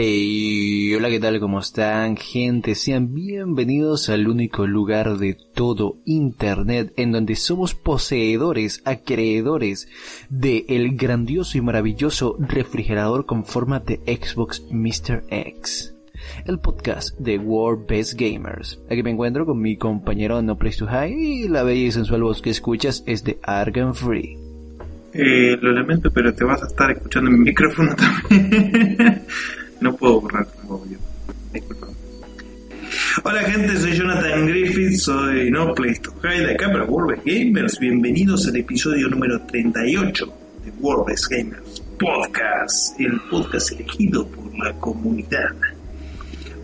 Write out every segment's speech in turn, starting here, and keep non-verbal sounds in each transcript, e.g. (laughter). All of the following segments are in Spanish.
Hey, hola, ¿qué tal? ¿Cómo están, gente? Sean bienvenidos al único lugar de todo Internet en donde somos poseedores, acreedores de el grandioso y maravilloso refrigerador con forma de Xbox Mr. X. El podcast de World Best Gamers. Aquí me encuentro con mi compañero No Place to Hide y la bella y sensual voz que escuchas es de Argan Free. Eh, lo lamento, pero te vas a estar escuchando en mi micrófono también. (laughs) no puedo borrar audio. Disculpa. Hola gente, soy Jonathan Griffith, soy No Place to Hide de acá para World Gamers. Bienvenidos al episodio número 38 de World Gamers Podcast, el podcast elegido por la comunidad.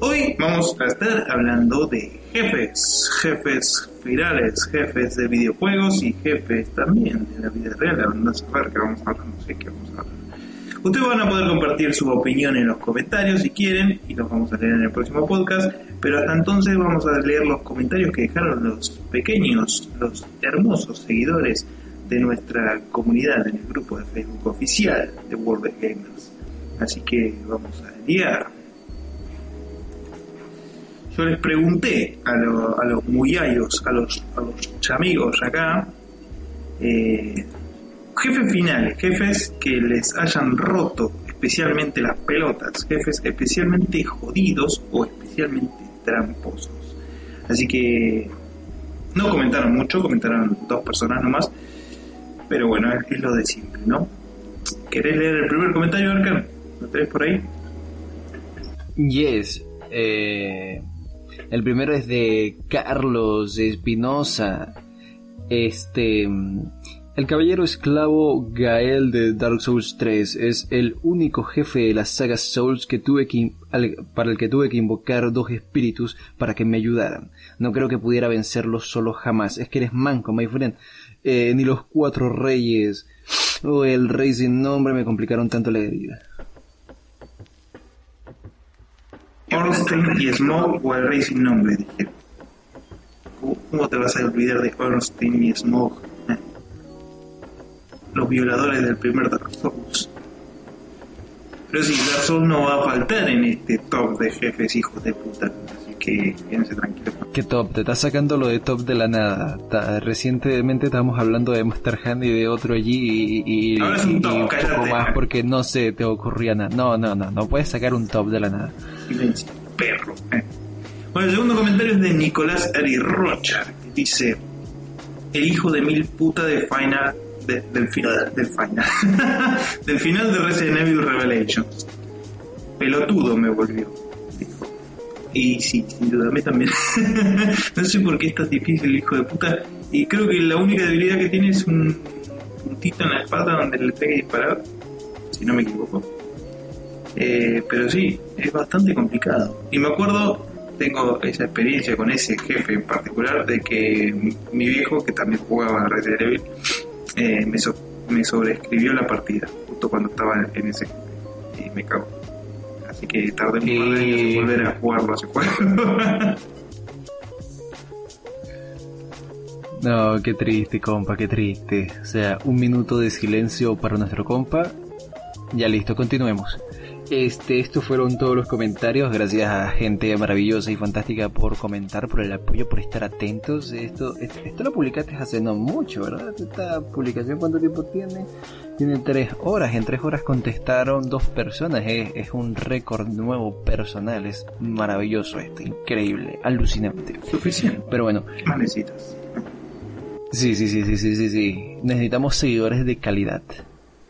Hoy vamos a estar hablando de jefes, jefes virales, jefes de videojuegos y jefes también de la vida real. No sé qué vamos a hablar, no sé qué vamos a hablar. Ustedes van a poder compartir su opinión en los comentarios si quieren y los vamos a leer en el próximo podcast, pero hasta entonces vamos a leer los comentarios que dejaron los pequeños, los hermosos seguidores de nuestra comunidad en el grupo de Facebook oficial de World of Gamers. Así que vamos a liar. Yo les pregunté a, a los muyayos, a los, a los chamigos acá, eh, jefes finales, jefes que les hayan roto especialmente las pelotas, jefes especialmente jodidos o especialmente tramposos. Así que no comentaron mucho, comentaron dos personas nomás, pero bueno, es, lo de siempre, ¿no? ¿Querés leer el primer comentario, Arcan? ¿Lo tenés por ahí? Yes. eh, el primero es de Carlos Espinosa. Este. El caballero esclavo Gael de Dark Souls 3 es el único jefe de la saga Souls que tuve que, para el que tuve que invocar dos espíritus para que me ayudaran. No creo que pudiera vencerlo solo jamás. Es que eres manco, my friend. Eh, ni los cuatro reyes o el rey sin nombre me complicaron tanto la vida. Ornstein y Smoke o el rey sin nombre, dije. ¿Cómo- ¿Cómo te vas a olvidar de Ornstein y Smoke? Los violadores del primer Dark Souls. Pero sí, Dark Souls no va a faltar en este top de jefes hijos de puta. Así que quédense tranquilos. ¿Qué top? Te estás sacando lo de top de la nada. Ta- recientemente estábamos hablando de Monster Hand y de otro allí y, y, Ahora es un top, y un poco más porque no sé, te ocurría nada. No, no, no, no puedes sacar un top de la nada. Silencio, perro. eh. Bueno, el segundo comentario es de Nicolás Ari Rocha, que dice: El hijo de mil puta de Final. De- del final. Del final. (laughs) del final de Resident Evil Revelations. Pelotudo me volvió. dijo. Y sí, sin duda, mí también. (laughs) no sé por qué es difícil hijo de puta. Y creo que la única debilidad que tiene es un puntito en la espalda donde le tenga que disparar. Si no me equivoco. Eh, pero sí, es bastante complicado. Y me acuerdo, tengo esa experiencia con ese jefe en particular, de que mi viejo, que también jugaba a Resident Evil, eh, me, so- me sobreescribió la partida, justo cuando estaba en ese. Y me cago. Así que tardé un par de años en volver a jugarlo ese juego. (laughs) No, qué triste, compa, qué triste. O sea, un minuto de silencio para nuestro compa. Ya listo, continuemos. Este, estos fueron todos los comentarios. Gracias a gente maravillosa y fantástica por comentar, por el apoyo, por estar atentos. Esto, esto, esto lo publicaste hace no mucho, ¿verdad? Esta publicación, ¿cuánto tiempo tiene? Tiene tres horas. En tres horas contestaron dos personas. Es, es un récord nuevo personal. Es maravilloso esto, increíble, alucinante. Suficiente. Pero bueno, ¿Qué más necesitas? Sí, sí, sí, sí, sí, sí, sí. Necesitamos seguidores de calidad.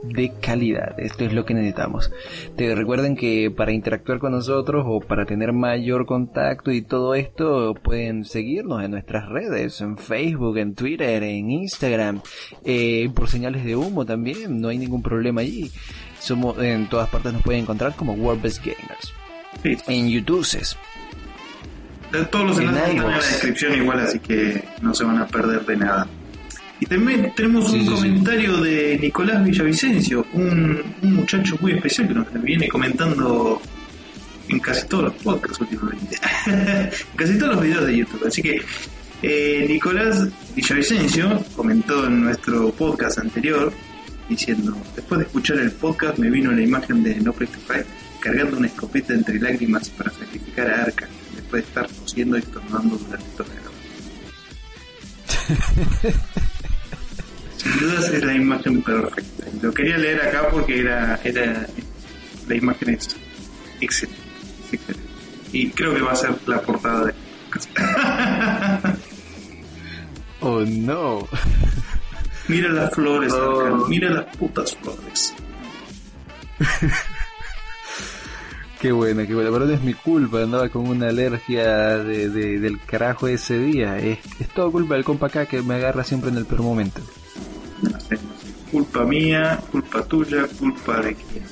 De calidad. Esto es lo que necesitamos. Te recuerden que para interactuar con nosotros o para tener mayor contacto y todo esto pueden seguirnos en nuestras redes, en Facebook, en Twitter, en Instagram, eh, por señales de humo también. No hay ningún problema allí. Somos en todas partes nos pueden encontrar como World Best Gamers. Sí. En YouTube. Todos los En enlaces están en la descripción igual, así que no se van a perder de nada. Y también tenemos Sí, un sí, sí. comentario de Nicolás Villavicencio, un, un muchacho muy especial que nos viene comentando en casi todos los podcasts últimamente. (laughs) en casi todos los videos de YouTube. Así que eh, Nicolás Villavicencio comentó en nuestro podcast anterior diciendo, después de escuchar el podcast me vino la imagen de No Fight cargando una escopeta entre lágrimas para sacrificar a Arca, después de estar tosiendo y estornudando durante toda la (laughs) Sin dudas es la imagen perfecta. Lo quería leer acá porque era, era la imagen es excelente, excelente. Y creo que va a ser la portada de (laughs) Oh no. (laughs) Mira las flores, oh. mira las putas flores. (laughs) qué buena, qué buena. Pero no es mi culpa, andaba con una alergia de, del carajo ese día. Es, es todo culpa del compa acá que me agarra siempre en el peor momento. Culpa mía, culpa tuya, culpa de quién.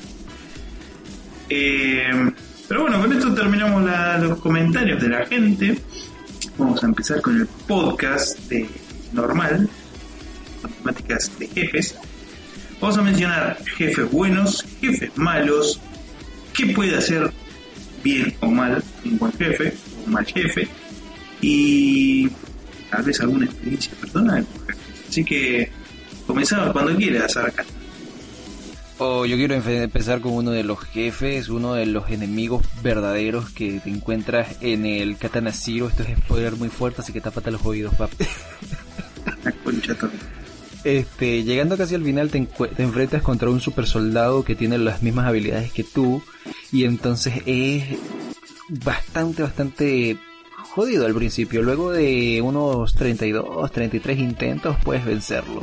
Eh, pero bueno, con esto terminamos los comentarios de la gente. Vamos a empezar con el podcast de normal, con temáticas de jefes. Vamos a mencionar jefes buenos, jefes malos, qué puede hacer bien o mal un buen jefe o un mal jefe y tal vez alguna experiencia personal Así que comenzamos cuando quieras, Arca. Oh, yo quiero empezar con uno de los jefes, uno de los enemigos verdaderos que te encuentras en el Katana Zero. Esto es spoiler muy fuerte, así que tápate los oídos, papi. Este, llegando casi al final te, te, enfrentas contra un super soldado que tiene las mismas habilidades que tú y entonces es bastante, bastante jodido al principio. Luego de unos 32, 33 intentos puedes vencerlo.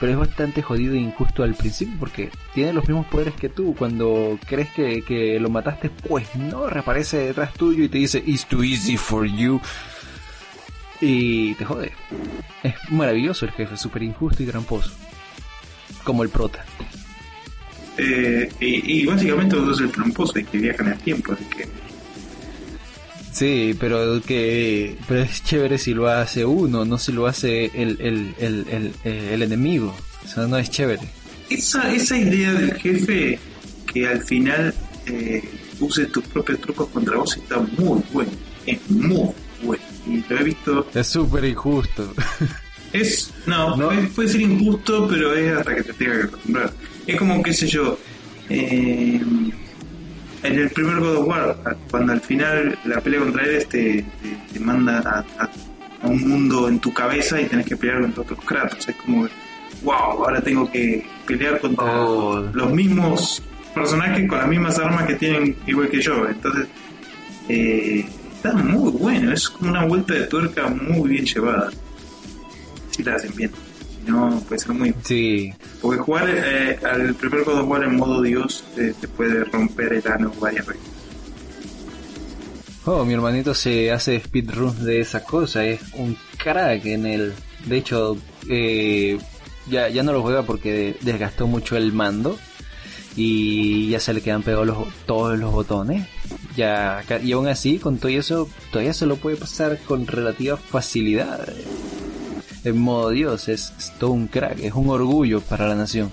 Pero es bastante jodido e injusto al principio porque tiene los mismos poderes que tú. Cuando crees que, que lo mataste, pues no, reaparece detrás tuyo y te dice, It's too easy for you y te jode. Es maravilloso el jefe, súper injusto y tramposo. Como el prota. Eh, y, básicamente vos sos el tramposo y que viaja en el tiempo, así que... Sí, pero que pero es chévere si lo hace uno, no si lo hace el, el, el, el, enemigo. Eso no es chévere. Esa, esa idea del jefe que al final eh, use tus propios trucos contra vos está muy bueno. Es muy bueno y lo he visto. Es súper injusto. Es, no, (laughs) Puede, ser injusto, pero es hasta que te tenga que acostumbrar. Es como, qué sé yo, eh, en el primer God of War, cuando al final la pelea contra él te, te, manda a, un mundo en tu cabeza y tenés que pelear contra otros Kratos. Es como, wow, ahora tengo que pelear contra oh. los mismos personajes con las mismas armas que tienen igual que yo. Entonces, eh, está muy bueno, es como una vuelta de tuerca muy bien llevada. Si la hacen bien. No, puede ser muy. Sí. Porque jugar eh, al primer God of War en modo Dios te, puede romper el ano varias veces. Oh, mi hermanito se hace speedrun de esa cosa, es un crack en el. De hecho, eh, ya, ya no lo juega porque desgastó mucho el mando y ya se le quedan pegados los, todos los botones. Ya, y aún así, con todo eso, todavía se lo puede pasar con relativa facilidad. En modo Dios, es, todo un crack, es un orgullo para la nación.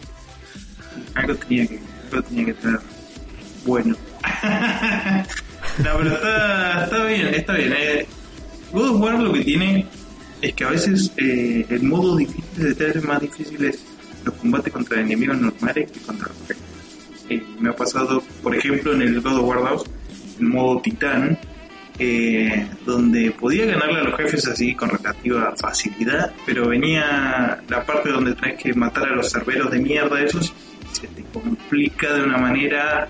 Algo tenía que, algo tenía que estar bueno. (laughs) no, pero está, bien, está bien. Eh, God of War lo que tiene es que a veces eh, el modo difícil de tener más difíciles los combates contra enemigos normales que contra los eh, me ha pasado, por ejemplo, en el God of War 2, en modo titán, eh, donde podía ganarle a los jefes así con relativa facilidad, pero venía la parte donde tenés que matar a los cerberos de mierda esos se te complica de una manera...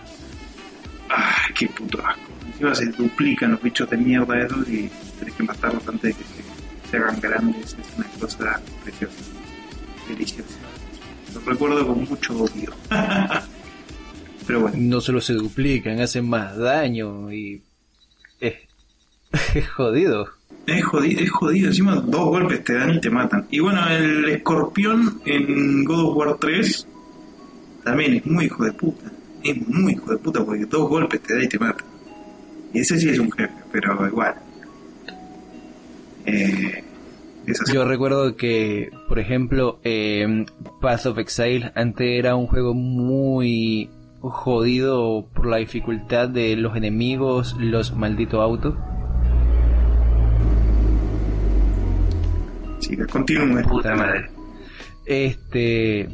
¡Ah, qué puto asco! Encima se duplican los bichos de mierda esos y tenés que matarlos antes de que se, hagan grandes. Es una cosa preciosa, deliciosa. Lo recuerdo con mucho odio. (laughs) Pero bueno. No solo se duplican, hacen más daño y (laughs) jodido. Es jodido, es jodido, encima dos golpes te dan y te matan. Y bueno, el escorpión en God of War 3 también es muy hijo de puta. Es muy hijo de puta porque dos golpes te da y te mata. Y ese sí es un jefe, pero igual. Eh, Yo recuerdo que, por ejemplo, eh, Path of Exile antes era un juego muy jodido por la dificultad de los enemigos, los malditos autos. Continúe. Puta madre. Este.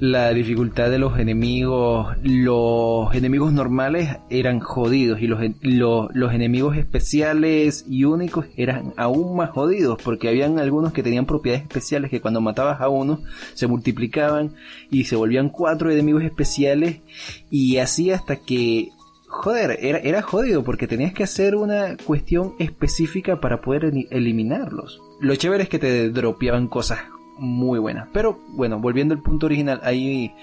la dificultad de los enemigos, los enemigos normales eran jodidos y los, los, enemigos especiales y únicos eran aún más jodidos porque habían algunos que tenían propiedades especiales que cuando matabas a uno se multiplicaban y se volvían cuatro enemigos especiales y así hasta que joder, era, era jodido porque tenías que hacer una cuestión específica para poder eliminarlos. Lo chévere es que te dropeaban cosas muy buena. Pero bueno, volviendo al punto original, ahí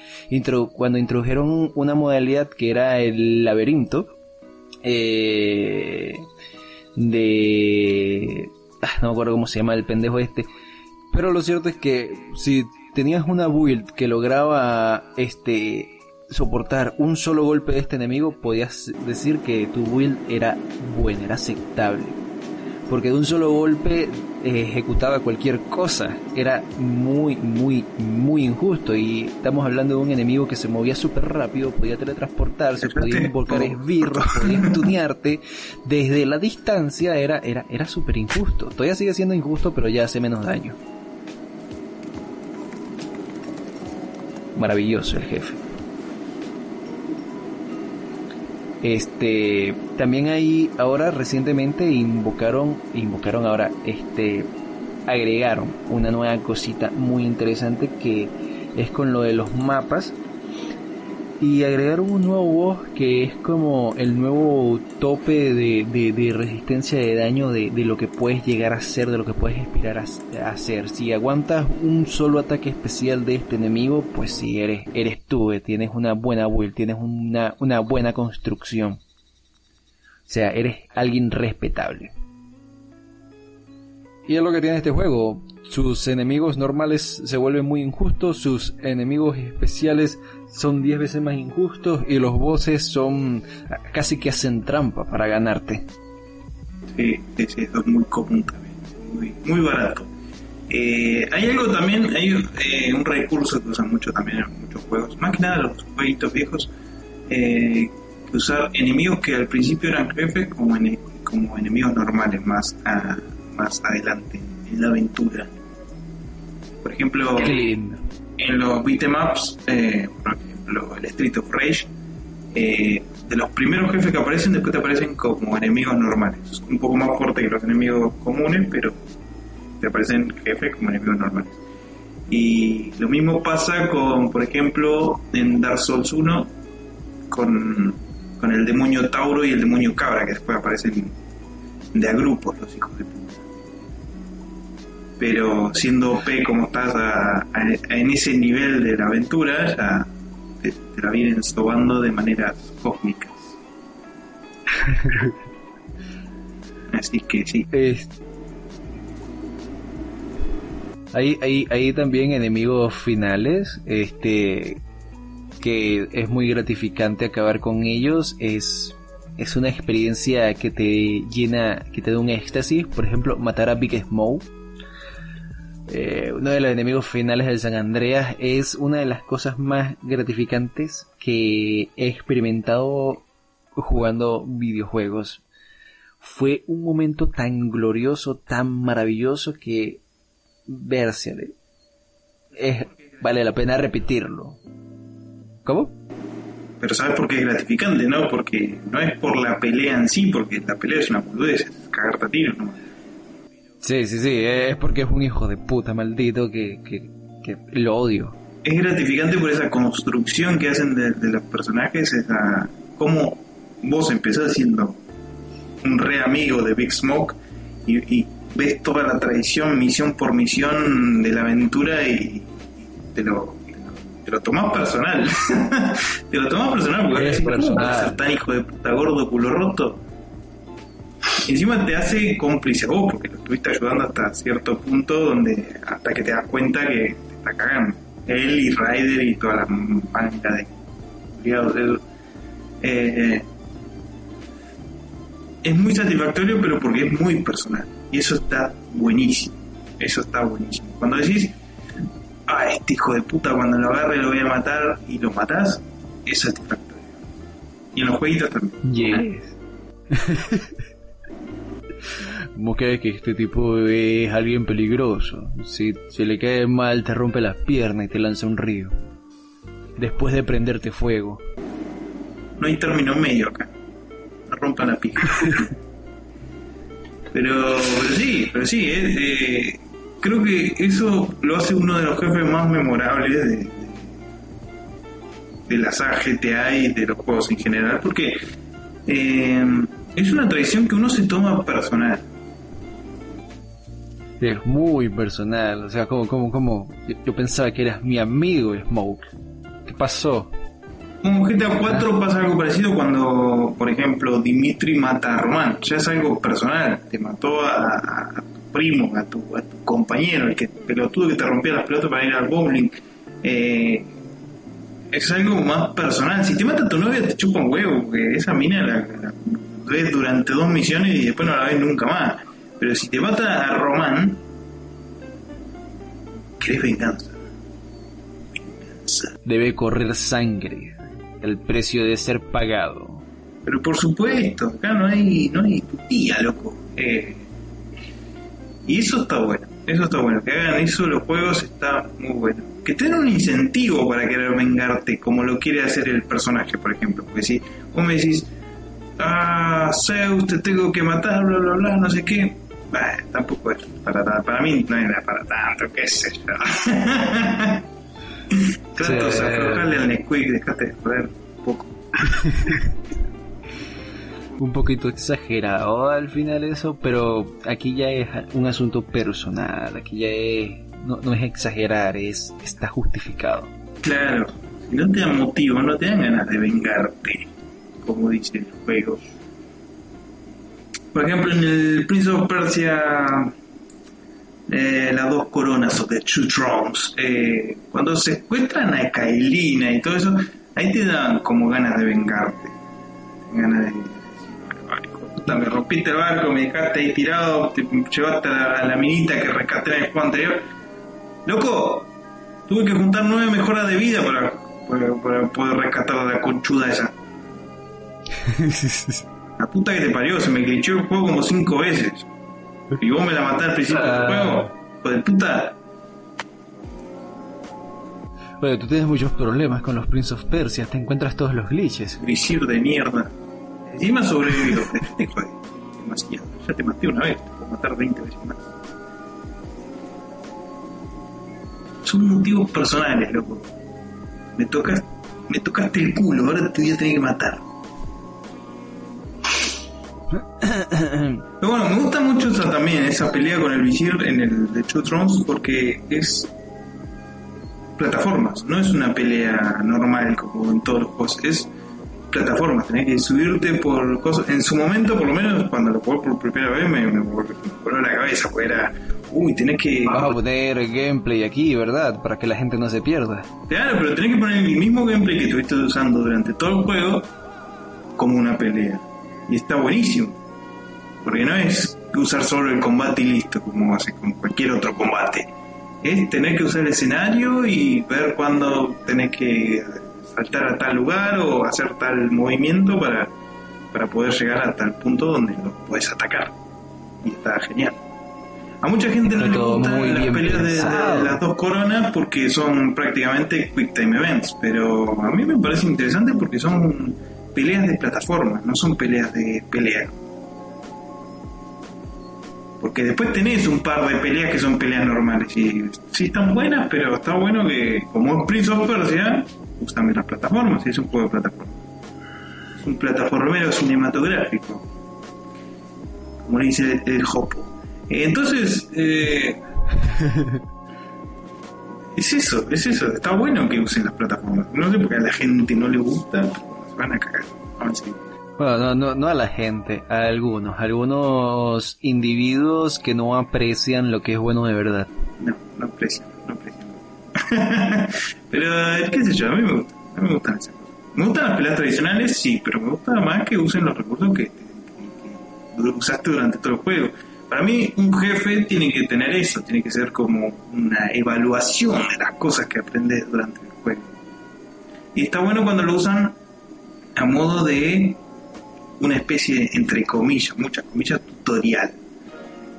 cuando introdujeron una modalidad que era el laberinto, eh, de... Ah, no me acuerdo cómo se llama el pendejo este. Pero lo cierto es que si tenías una build que lograba este soportar un solo golpe de este enemigo, podías decir que tu build era buena, era aceptable porque de un solo golpe ejecutaba cualquier cosa. Era muy, muy, muy injusto. Y estamos hablando de un enemigo que se movía súper rápido, podía teletransportarse, podía invocar esbirros, (laughs) podía tunearte. Desde la distancia era, era, era súper injusto. Todavía sigue siendo injusto, pero ya hace menos daño. Maravilloso el jefe. Este, también ahí ahora recientemente invocaron, invocaron ahora, este, agregaron una nueva cosita muy interesante que es con lo de los mapas y agregaron un nuevo boss que es como el nuevo tope de, resistencia de daño de, lo que puedes llegar a hacer, de lo que puedes aspirar a, hacer. Si aguantas un solo ataque especial de este enemigo, pues si eres, eres tú, eh, tienes una buena build, tienes una, una buena construcción. O sea, eres alguien respetable. Y es lo que tiene este juego. Sus enemigos normales se vuelven muy injustos, sus enemigos especiales son 10 veces más injustos y los bosses son casi que hacen trampa para ganarte. Sí, sí, es muy común también, muy, muy barato. Eh, hay algo también, hay eh, un recurso que usan mucho también en muchos juegos, más que nada los jueguitos viejos, eh, usar enemigos que al principio eran jefes como, como enemigos normales más, más adelante en la aventura. Por ejemplo, en los beatemaps, eh, por ejemplo, el Street of Rage, eh, de los primeros jefes que aparecen, después te aparecen como enemigos normales. Un poco más fuerte que los enemigos comunes, pero te aparecen jefes como enemigos normales. Y lo mismo pasa con, por ejemplo, en Dark Souls 1, con, con el demonio Tauro y el demonio Cabra, que después aparecen de a grupos los hijos de puta pero siendo OP como estás en ese nivel de la aventura, ya te, la vienen sobando de maneras cósmicas. (laughs) Así que sí. Hay, hay, hay también enemigos finales, este que es muy gratificante acabar con ellos, es es una experiencia que te llena, que te da un éxtasis, por ejemplo, matar a Big Smoke eh, uno de los enemigos finales del San Andreas es una de las cosas más gratificantes que he experimentado jugando videojuegos. Fue un momento tan glorioso, tan maravilloso que vérsele. Es, vale la pena repetirlo. ¿Cómo? Pero ¿sabes por qué es gratificante, no? Porque no es por la pelea en sí, porque la pelea es una boludez, es cagarte a tiros. Sí, sí, sí, es porque es un hijo de puta maldito que, que, lo odio. Es gratificante por esa construcción que hacen de, los personajes, esa, cómo vos empezás siendo un re amigo de Big Smoke y, ves toda la tradición, misión por misión de la aventura y te lo, te lo tomás personal. (laughs) te lo tomás personal porque es personal. tan hijo de puta gordo culo roto encima te hace cómplice a vos, porque lo estuviste ayudando hasta cierto punto donde hasta que te das cuenta que te está cagando. Él y Ryder y toda la banda de eh, eh, es muy satisfactorio, pero porque es muy personal. Y eso está buenísimo. Eso está buenísimo. Cuando decís, ah, este hijo de puta, cuando lo agarre lo voy a matar y lo matás, es satisfactorio. Y en los jueguitos también. (laughs) ¿Cómo crees que este tipo es alguien peligroso? Si se le cae mal, te rompe las piernas y te lanza un río. después de prenderte fuego. No hay término medio acá. No rompan la pija. (laughs) pero, sí, pero sí, eh, eh, creo que eso lo hace uno de los jefes más memorables de, de la saga GTA y de los juegos en general, porque eh, es una tradición que uno se toma personal. Es muy personal, o sea, como, como, como, yo, pensaba que eras mi amigo Smoke. ¿Qué pasó? Con GTA 4 pasa algo parecido cuando, por ejemplo, Dimitri mata a Román. Ya es algo personal. Te mató a, tu primo, a tu, a tu compañero, el que pelotudo que te rompía las pelotas para ir al bowling. Eh, es algo más personal. Si te mata a tu novia, te chupa un huevo, porque esa mina la ves durante dos misiones y después no la ves nunca más. Pero si te mata a Román, querés venganza. Venganza. Debe correr sangre. El precio de ser pagado. Pero por supuesto, acá no hay, no hay putía, loco. Eh, y eso está bueno, eso está bueno. Que hagan eso los juegos está muy bueno. Que tengan un incentivo para querer vengarte, como lo quiere hacer el personaje, por ejemplo. Porque si vos me decís, ah, Zeus, te tengo que matar, bla, bla, bla, no sé qué. Tampoco es para, para, para mí, no era para tanto, qué sé yo. (laughs) Kratos, Sí. aflojale al Nesquik, dejate de joder un poco. Un poquito exagerado al final eso, pero aquí ya es un asunto personal. Aquí ya es, no, no es exagerar, es está justificado. Claro, si no te dan motivo, no te dan ganas de vengarte, como dice el juego. Por ejemplo, en el Prince of Persia, eh, las dos coronas o The Two Thrones, eh, cuando se encuentran a Kailina y todo eso, ahí te dan como ganas de vengarte. Ganas de decir, "Ay, hijo de puta, me rompiste el barco, me dejaste ahí tirado, te llevaste a la, minita que rescaté en el juego anterior. Loco, Tuve que juntar nueve mejoras de vida para poder rescatar a la conchuda esa. (laughs) La puta que te parió, se me glitchó el juego como cinco veces. Y vos me la matás al principio del Ah. juego. Hijo de puta. Bueno, tú tienes muchos problemas con los Prince of Persia, te encuentras todos los glitches. Visir de mierda. Encima (laughs) jodí. Demasiado. Ya te maté una vez, te puedo matar 20 veces más. Son motivos personales, loco. Me tocas, me tocaste el culo, ahora te voy a tener que matar. Pero bueno, me gusta mucho esa también, esa pelea con el visir en el de Two Thrones porque es plataformas, no es una pelea normal como en todos los juegos, es plataformas, tenés que subirte por cosas. En su momento, por lo menos, cuando lo jugué por primera vez, me, me voló me voló la cabeza, porque era, uy, tenés que. Vamos a poner gameplay aquí, ¿verdad? Para que la gente no se pierda. Claro, pero tenés que poner el mismo gameplay que estuviste usando durante todo el juego como una pelea. Y está buenísimo. Porque no es usar solo el combate y listo, como hace con cualquier otro combate. Es tener que usar el escenario y ver cuándo tenés que saltar a tal lugar o hacer tal movimiento para, para poder llegar a tal punto donde lo puedes atacar. Y está genial. A mucha gente no le gustan las peleas de- de, las dos coronas porque son prácticamente quick time events, pero a mí me parece interesante porque son peleas de plataforma, no son peleas de pelea. Porque después tenés un par de peleas que son peleas normales y sí están buenas, pero está bueno que como es Prince of Persia, usan las plataformas, es un juego de plataforma. Es un plataformero cinematográfico, como le dice el, el Hopo. Entonces, eh, (laughs) es eso, es eso, está bueno que usen las plataformas. No sé por qué a la gente no le gusta, van a cagar. Vamos a decir. Bueno, no, no, no a la gente, a algunos, algunos individuos que no aprecian lo que es bueno de verdad. No, no aprecio, no aprecio. (laughs) pero, qué sé yo, a mí me gusta, a mí me gustan esas cosas. Me gustan las peleas tradicionales, sí, pero me gusta más que usen los recursos que, que- que usaste durante todo el juego. Para mí, un jefe tiene que tener eso, tiene que ser como una evaluación de las cosas que aprendes durante el juego. Y está bueno cuando lo usan a modo de una especie, entre comillas, muchas comillas, tutorial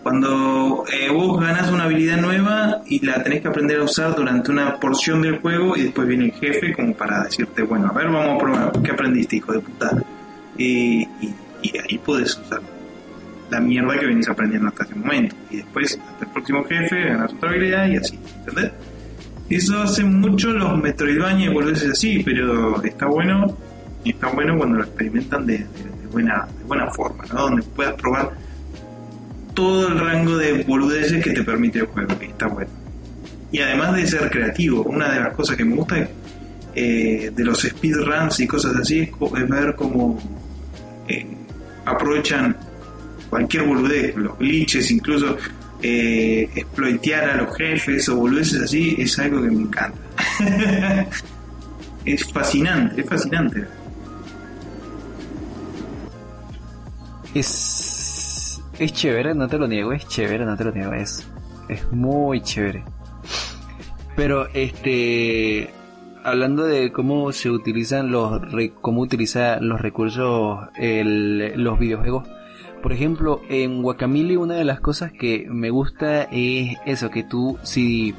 cuando eh, vos ganas una habilidad nueva y la tenés que aprender a usar durante una porción del juego y después viene el jefe como para decirte, bueno, a ver, vamos a probar, ¿qué aprendiste, hijo de puta? y, y ahí puedes usar la mierda que venís aprendiendo hasta ese momento. Y después, hasta el próximo jefe, ganas otra habilidad y así, ¿entendés? Eso hace mucho los Metroidvania y volverse así, pero está bueno, y está bueno cuando lo experimentan de, buena, buena forma, ¿no? Donde puedas probar todo el rango de boludeces que te permite el juego, que está bueno. Y además de ser creativo, una de las cosas que me gusta eh, de los speedruns y cosas así es, ver cómo eh, aprovechan cualquier boludez, los glitches, incluso eh, exploitear a los jefes o boludeces así, es algo que me encanta. (laughs) es fascinante, es fascinante. Es, es chévere, no te lo niego, es chévere, no te lo niego, es, es muy chévere. Pero este hablando de cómo se utilizan los cómo utiliza los recursos los videojuegos por ejemplo en Guacamole una de las cosas que me gusta es eso que tú si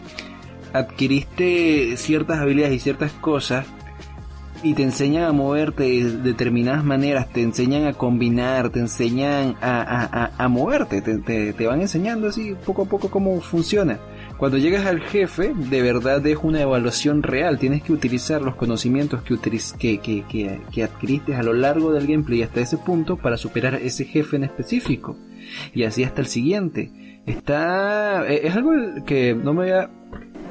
adquiriste ciertas habilidades y ciertas cosas y te enseñan a moverte de determinadas maneras, te enseñan a combinar, te enseñan a, a, moverte, te, te, van enseñando así poco a poco cómo funciona. Cuando llegas al jefe, de verdad es una evaluación real. Tienes que utilizar los conocimientos que, que, que, que, adquiriste a lo largo del gameplay hasta ese punto para superar ese jefe en específico. Y así hasta el siguiente. Está... E, es algo que no me había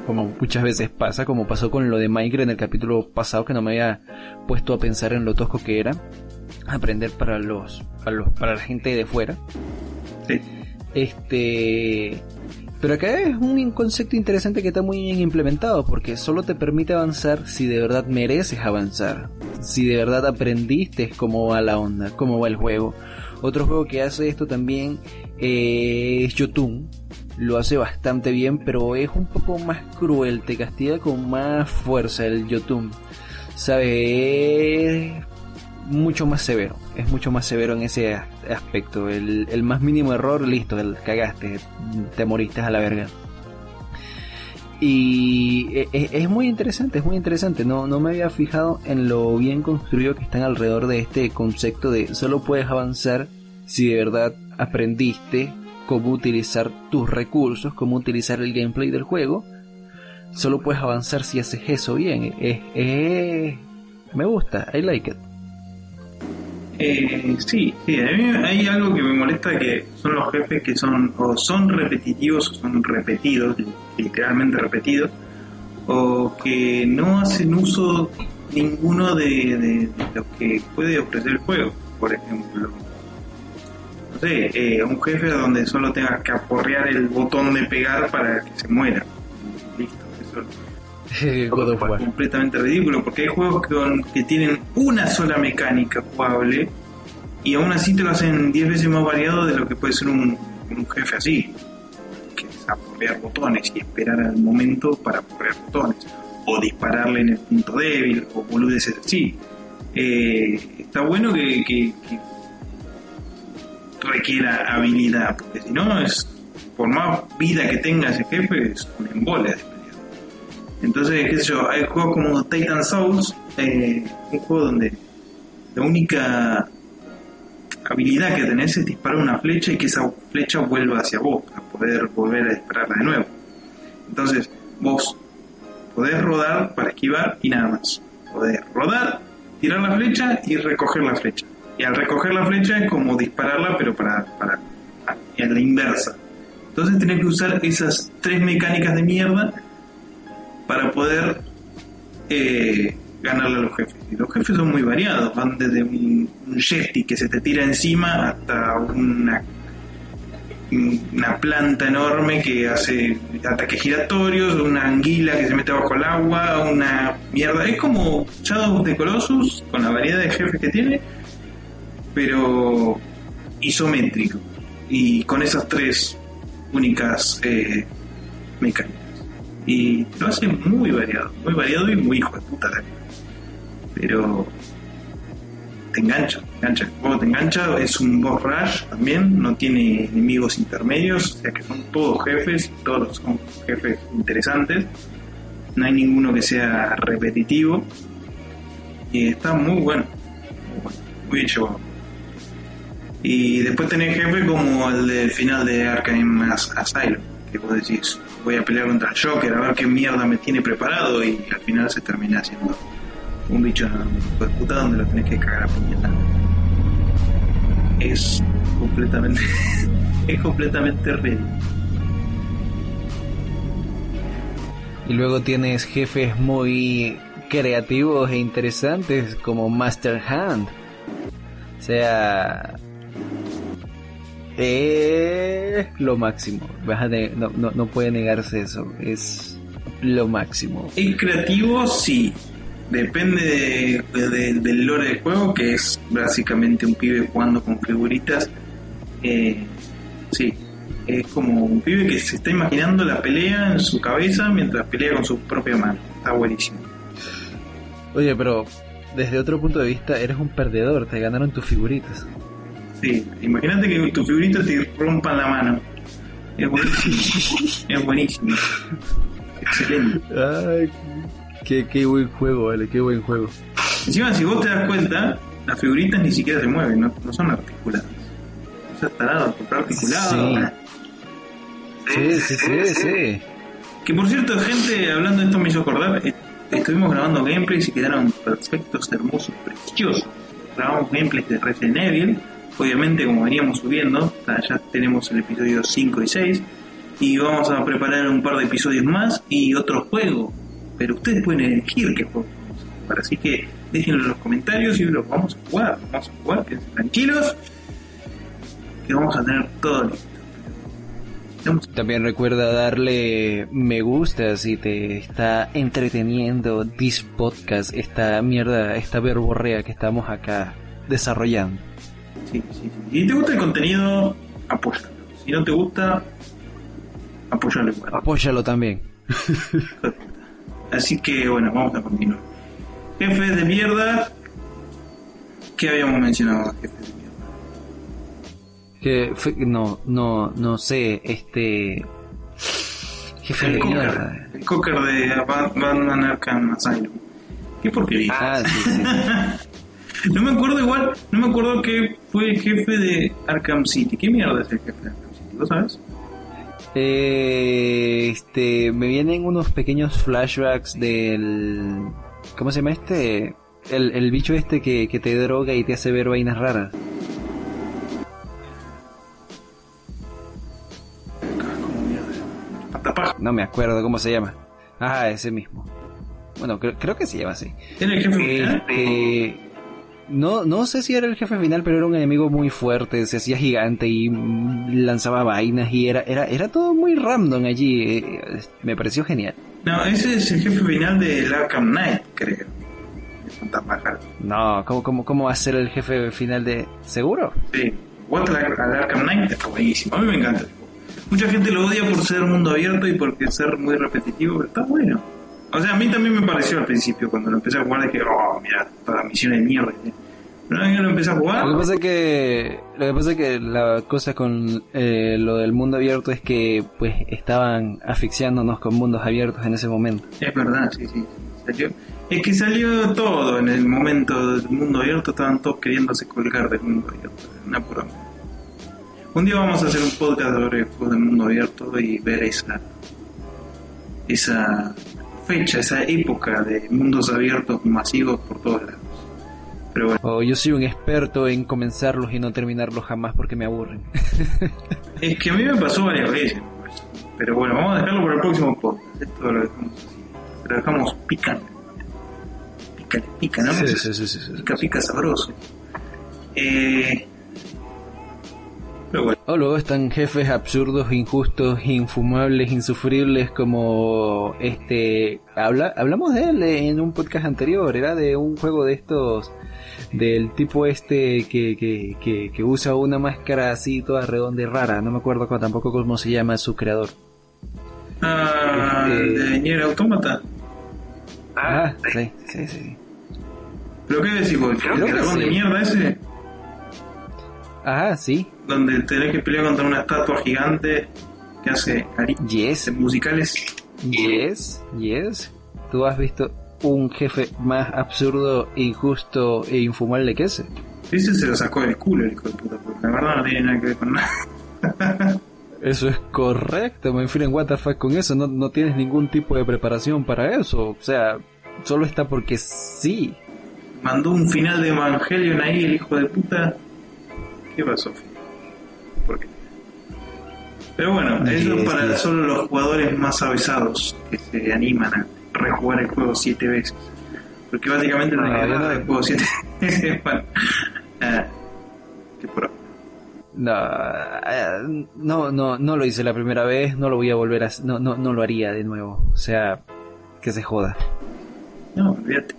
como muchas veces pasa, como pasó con lo de Minecraft en el capítulo pasado, que no me había puesto a pensar en lo tosco que era aprender para los, para los, para la gente de fuera. Este, pero acá es un concepto interesante que está muy bien implementado porque solo te permite avanzar si de verdad mereces avanzar. Si de verdad aprendiste cómo va la onda, cómo va el juego. Otro juego que hace esto también es Jotun. Lo hace bastante bien, pero es un poco más cruel, te castiga con más fuerza el Jotun. ¿Sabes? mucho más severo. Es mucho más severo en ese aspecto. El, más mínimo error, listo, el cagaste, te moriste a la verga. Y e, e, es, muy interesante, es muy interesante. No, no me había fijado en lo bien construido que están alrededor de este concepto de solo puedes avanzar si de verdad aprendiste cómo utilizar tus recursos, cómo utilizar el gameplay del juego. Solo puedes avanzar si haces eso bien. es, me gusta, I like it. Eh, sí, sí, a mí hay algo que me molesta que son los jefes que son o son repetitivos o son repetidos, literalmente repetidos, o que no hacen uso ninguno de, lo que puede ofrecer el juego. Por ejemplo, sé, eh, un jefe donde solo tengas que aporrear el botón de pegar para que se muera. Listo, eso es (laughs) completamente ridículo porque hay juegos que, que tienen una sola mecánica jugable y aún así te lo hacen 10 veces más variado de lo que puede ser un, jefe así, que es aporrear botones y esperar al momento para aporrear botones, o dispararle en el punto débil, o boludeces así. Eh, está bueno que, requiera habilidad, porque si no, es por más vida que tenga ese jefe, es un embole Entonces, qué sé yo, hay juegos como Titan Souls, eh, un juego donde la única habilidad que tenés es disparar una flecha y que esa flecha vuelva hacia vos para poder volver a dispararla de nuevo. Entonces, vos podés rodar para esquivar y nada más. Podés rodar, tirar la flecha y recoger la flecha. Y al recoger la flecha es como dispararla, pero para, para en la inversa. Entonces tenés que usar esas tres mecánicas de mierda para poder eh, ganarle a los jefes. Y los jefes son muy variados, van desde un, un que se te tira encima hasta una, una planta enorme que hace ataques giratorios, una anguila que se mete bajo el agua, una mierda. Es como Shadow of the Colossus, con la variedad de jefes que tiene, pero isométrico. Y con esas tres únicas eh, mecánicas. Y lo hace muy variado, muy variado y muy hijo de puta pero te engancha, te engancha. El te engancha, es un boss rush también, no tiene enemigos intermedios, o sea que son todos jefes, todos son jefes interesantes. No hay ninguno que sea repetitivo. Y está muy bueno, muy, bueno, muy. Y después tenés jefes como el del final de Arkham Asylum, que vos decís, voy a pelear contra el Joker, a ver qué mierda me tiene preparado, y al final se termina haciendo un bicho de puta donde lo tenés que cagar a puñetas. Es completamente. (laughs) es completamente real. Y luego tienes jefes muy creativos e interesantes como Master Hand. O sea, es lo máximo. No, no, no puede negarse eso. Es lo máximo. Es creativo, sí. Depende del lore del juego, que es básicamente un pibe jugando con figuritas. Eh, sí, es como un pibe que se está imaginando la pelea en su cabeza mientras pelea con su propia mano. Está buenísimo. Oye, pero desde otro punto de vista, eres un perdedor, te ganaron tus figuritas. Sí, imagínate que tus figuritas te rompan la mano. Es buenísimo. es buenísimo. Excelente. Ay, qué, qué buen juego, vale, qué buen juego. Encima, si vos te das cuenta, las figuritas ni siquiera se mueven, no, no son articuladas. O sea, tarado, articulado. Sí. Sí, sí, sí, Que por cierto, gente, hablando de esto me hizo acordar, eh, estuvimos grabando gameplays y quedaron perfectos, hermosos, preciosos. Grabamos gameplays de Resident Evil, obviamente como veníamos subiendo, ya tenemos el episodio 5 y 6, y vamos a preparar un par de episodios más y otro juego pero ustedes pueden elegir qué juego Así que déjenlo en los comentarios y los vamos a jugar. Vamos a jugar, que tranquilos, que vamos a tener todo listo. También recuerda darle me gusta si te está entreteniendo this podcast, esta mierda, esta verborrea que estamos acá desarrollando. Sí, sí, sí. Si te gusta el contenido, apóyalo. Si no te gusta, apóyalo igual. Apóyalo también. (laughs) Así que bueno, vamos a continuar. Jefes de mierda. ¿Qué habíamos mencionado? Jefes de mierda. Que no, no, no sé, este. Jefe de mierda. El cocker de Batman Arkham Asylum. ¿Qué porquería? Ah, sí, sí. (laughs) no me acuerdo igual, no me acuerdo que fue el jefe de Arkham City. ¿Qué mierda es el jefe de Arkham City? ¿Lo sabes? Eh, este, me vienen unos pequeños flashbacks del... ¿Cómo se llama este? El, el bicho este que, que te droga y te hace ver vainas raras. No me acuerdo cómo se llama. Ah, ese mismo. Bueno, creo, creo que se llama así. ¿Tiene el jefe este, no, no sé si era el jefe final, pero era un enemigo muy fuerte, se hacía gigante y lanzaba vainas y era, era, era todo muy random allí. Eh, me pareció genial. No, ese es el jefe final de Arkham Knight, creo. No, ¿cómo, cómo, ¿cómo va a ser el jefe final de... ¿Seguro? Sí, What Arkham Knight está buenísimo, a mí me encanta. Mucha gente lo odia por ser mundo abierto y porque ser muy repetitivo, pero está bueno. O sea, a mí también me pareció al principio, cuando lo empecé a jugar, dije, oh, mira, toda misión de mierda. Pero yo lo empecé a jugar. Lo que pasa es que, lo que, pasa es que la cosa con eh, lo del mundo abierto es que, pues, estaban asfixiándonos con mundos abiertos en ese momento. Es verdad, sí, sí. Es que salió todo en el momento del mundo abierto, estaban todos queriéndose colgar del mundo abierto. Una pura. Un día vamos a hacer un podcast sobre juegos del mundo abierto y ver esa esa fecha, esa época de mundos abiertos masivos por todos lados. Pero bueno. Oh, yo soy un experto en comenzarlos y no terminarlos jamás porque me aburren. (laughs) es que a mí me pasó varias veces. Pues. Pero bueno, vamos a dejarlo para el próximo podcast. Esto lo dejamos así. Lo dejamos picante. Pica, pica, ¿no? Sí, sí, sí, sí, Pica, pica sabroso. Eh, o luego están jefes absurdos, injustos, infumables, insufribles como este... Habla, hablamos de él en un podcast anterior, era de un juego de estos del tipo este que, que, que, usa una máscara así toda redonda y rara, no me acuerdo tampoco cómo se llama su creador. Ah, este... de Nier Automata. Ah, sí, sí, sí. ¿Pero qué decís vos? ¿El dragón de sí. mierda ese? Ah, sí. Donde tenés que pelear contra una estatua gigante que hace Yes, musicales. yes, yes. ¿Tú has visto un jefe más absurdo, injusto e infumable que ese? Ese se lo sacó del culo el hijo de puta, porque la verdad no tiene nada que ver con nada. (laughs) Eso es correcto, me en what the fuck con eso, no, no tienes ningún tipo de preparación para eso, o sea, solo está porque sí. Mandó un final de Evangelion ahí, el hijo de puta. ¿Qué pasó? Pero bueno, eso es para solo los jugadores más avesados que se animan a rejugar el juego siete veces. Porque básicamente no nada no- del juego siete (laughs) veces. Bueno, ah, qué pro. No, eh, no, no, no lo hice la primera vez, no lo voy a volver a, no, no, no lo haría de nuevo, o sea, que se joda. No, olvídate.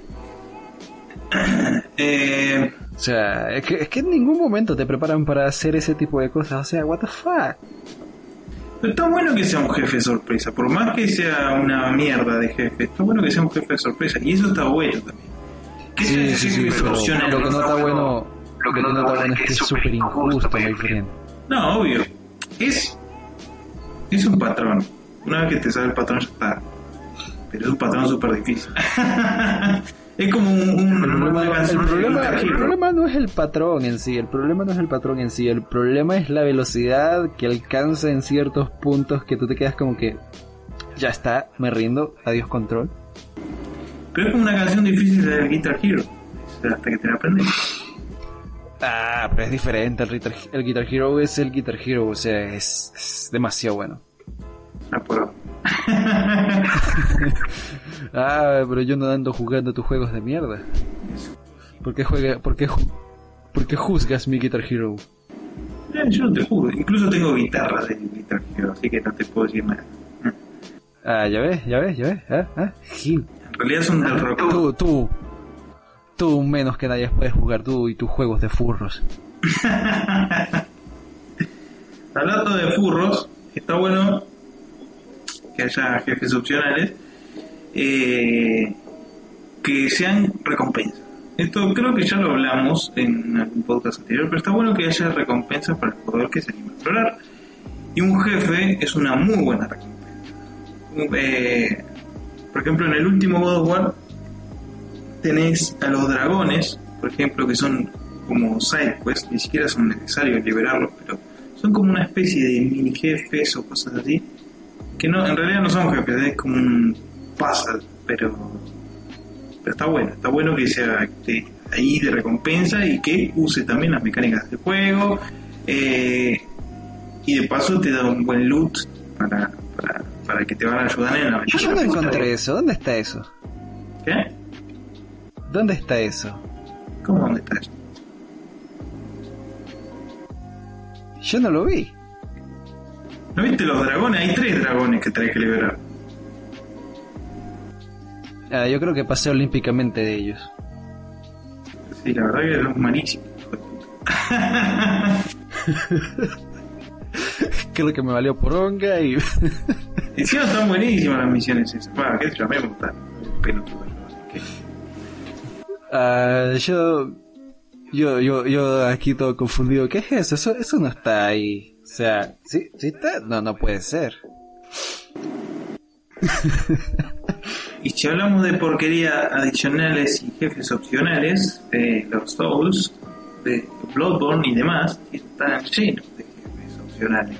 (clears throat) eh, O sea, es que, es que en ningún momento te preparan para hacer ese tipo de cosas, o sea, what the fuck. Pero está bueno que sea un jefe sorpresa, por más que sea una mierda de jefe, está bueno que sea un jefe sorpresa, y eso está bueno también. ¿Qué Sí, es sí, pero lo que no está bueno, lo que no está bueno es que es súper injusto, my friend. No, obvio. Es. Es un patrón. Una vez que te sale el patrón ya está. Pero es un patrón súper difícil. (laughs) es como un, un- El problema, el, canción de problema, el problema no es el patrón en sí, el problema no es el patrón en sí, el problema es la velocidad que alcanza en ciertos puntos que tú te quedas como que ya está, me rindo, adiós control. Pero es como una canción difícil de Guitar Hero. Hasta que te la aprendes. Ah, pero es diferente, el Guitar, el Guitar Hero es el Guitar Hero, o sea, es, es demasiado bueno. Ah, por- (laughs) (laughs) Ah, pero yo no ando jugando tus juegos de mierda. ¿Por qué, juega, por qué, por qué juzgas mi Guitar Hero? Eh, Yo no te juro. Incluso tengo guitarra de Guitar Hero, así que no te puedo decir nada. Ah, ya ves, ya ves, ya ves, ah, ah. En realidad son del rock. Tú, tú, tú menos que nadie puedes jugar tú y tus juegos de furros. (laughs) Hablando de furros, está bueno que haya jefes opcionales eh, que sean recompensas. Esto creo que ya lo hablamos en algún podcast anterior, pero está bueno que haya recompensas para el jugador que se anima a explorar. Y un jefe es una muy buena recompensa. Eh, por ejemplo, en el último God of War tenés a los dragones, por ejemplo, que son como side quests, ni siquiera son necesarios liberarlos, pero son como una especie de mini jefes o cosas así, que no, en realidad no son jefes, es como un puzzle, pero, pero está bueno, está bueno que sea este, ahí de recompensa y que use también las mecánicas del juego, eh, y de paso te da un buen loot para, para, para que te van a ayudar en la aventura. Yo no encontré eso, ¿dónde está eso? ¿Qué? ¿Dónde está eso? ¿Cómo dónde está eso? Yo no lo vi. ¿No viste los dragones? Hay tres dragones que tenés que liberar. Ah, yo creo que pasé olímpicamente de ellos. Sí, la verdad que es malísimo. hijo (laughs) de puta. Creo que me valió por onga y... (laughs) Encima están buenísimas las misiones esas. Bueno, qué sé yo, me. Pelotudo. que- Ah, yo, yo, yo, yo aquí todo confundido. ¿Qué es eso? Eso, eso no está ahí. O sea, ¿sí, sí está? No, no puede ser. (laughs) Y si hablamos de porquería adicionales y jefes opcionales, eh, los Souls, de Bloodborne y demás, están llenos de jefes opcionales.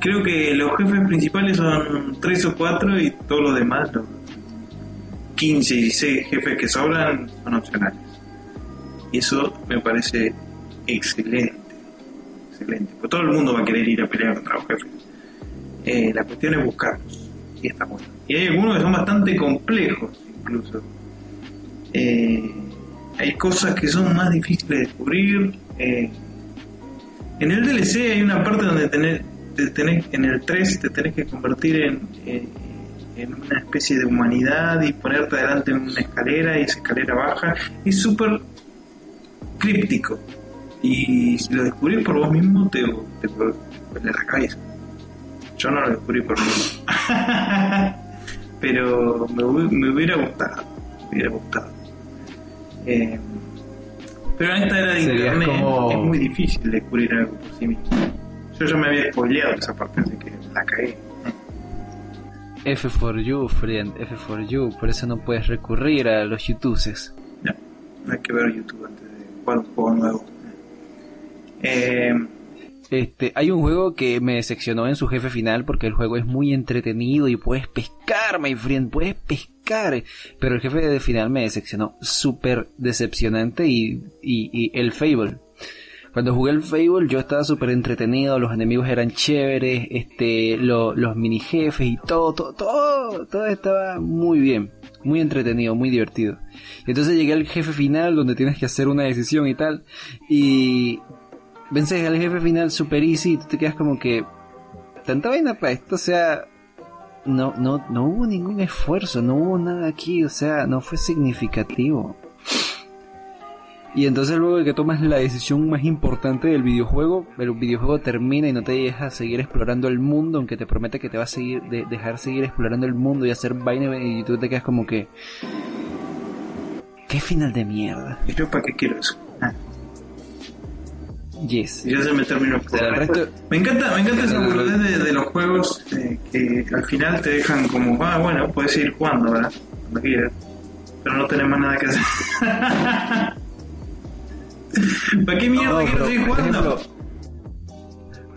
Creo que los jefes principales son 3 o 4 y todos los demás, los 15 y 16 jefes que sobran, son opcionales. Y eso me parece excelente. Excelente. Porque todo el mundo va a querer ir a pelear contra los jefes. Eh, la cuestión es buscarlos. Y está bueno. Y hay algunos que son bastante complejos, incluso. Eh, hay cosas que son más difíciles de descubrir. eh. en el DLC hay una parte donde tenés, te tenés, en el 3 te tenés que convertir en, en una especie de humanidad y ponerte adelante en una escalera y esa escalera baja. Es súper críptico. Y si lo descubrís por vos mismo, te, te, la cabeza. Yo no lo descubrí por mí. (laughs) Pero me, hu- me hubiera gustado. Me hubiera gustado. Eh, pero en esta era de internet como- es muy difícil descubrir algo por sí mismo. Yo ya me había spoileado esa parte, así que la cagué. F for you, friend, F for you. Por eso no puedes recurrir a los YouTubes. Ya, no hay que ver YouTube antes de jugar un juego nuevo. Eh, Este, hay un juego que me decepcionó en su jefe final porque el juego es muy entretenido y puedes pescar, my friend, puedes pescar. Pero el jefe de final me decepcionó, súper decepcionante y, y, y el Fable. Cuando jugué el Fable yo estaba súper entretenido, los enemigos eran chéveres, este, lo- los mini jefes y todo, todo, todo, todo estaba muy bien, muy entretenido, muy divertido. Entonces llegué al jefe final donde tienes que hacer una decisión y tal, y vences al jefe final super easy y tú te quedas como que tanta vaina para esto, o sea, no, no, no hubo ningún esfuerzo, no hubo nada aquí, o sea, no fue significativo. Y entonces luego de que tomas la decisión más importante del videojuego, el videojuego termina y no te deja seguir explorando el mundo, aunque te promete que te va a seguir, de- dejar seguir explorando el mundo y hacer vaina y tú te quedas como que... ¿Qué final de mierda? ¿Y yo para qué quiero eso? Ah, Yes. y ya se me terminó resto... Me encanta, me encanta esa boludez de, de los juegos eh, que al final te dejan como, ah, bueno, puedes seguir jugando, ¿verdad? Cuando quieras. Pero no tenés más nada que hacer. (laughs) ¿Para qué mierda No, seguir por jugando? ejemplo,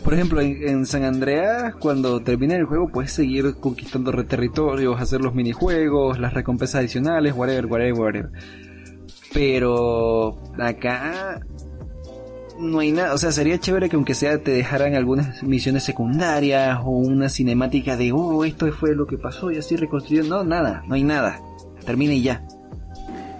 por ejemplo, en, en San Andreas, cuando termina el juego, puedes seguir conquistando territorios, hacer los minijuegos, las recompensas adicionales, whatever, whatever, whatever. Pero acá no hay nada, o sea, sería chévere que aunque sea te dejaran algunas misiones secundarias o una cinemática de, oh, esto fue lo que pasó y así reconstruyó. No, nada, no hay nada. Termina y ya.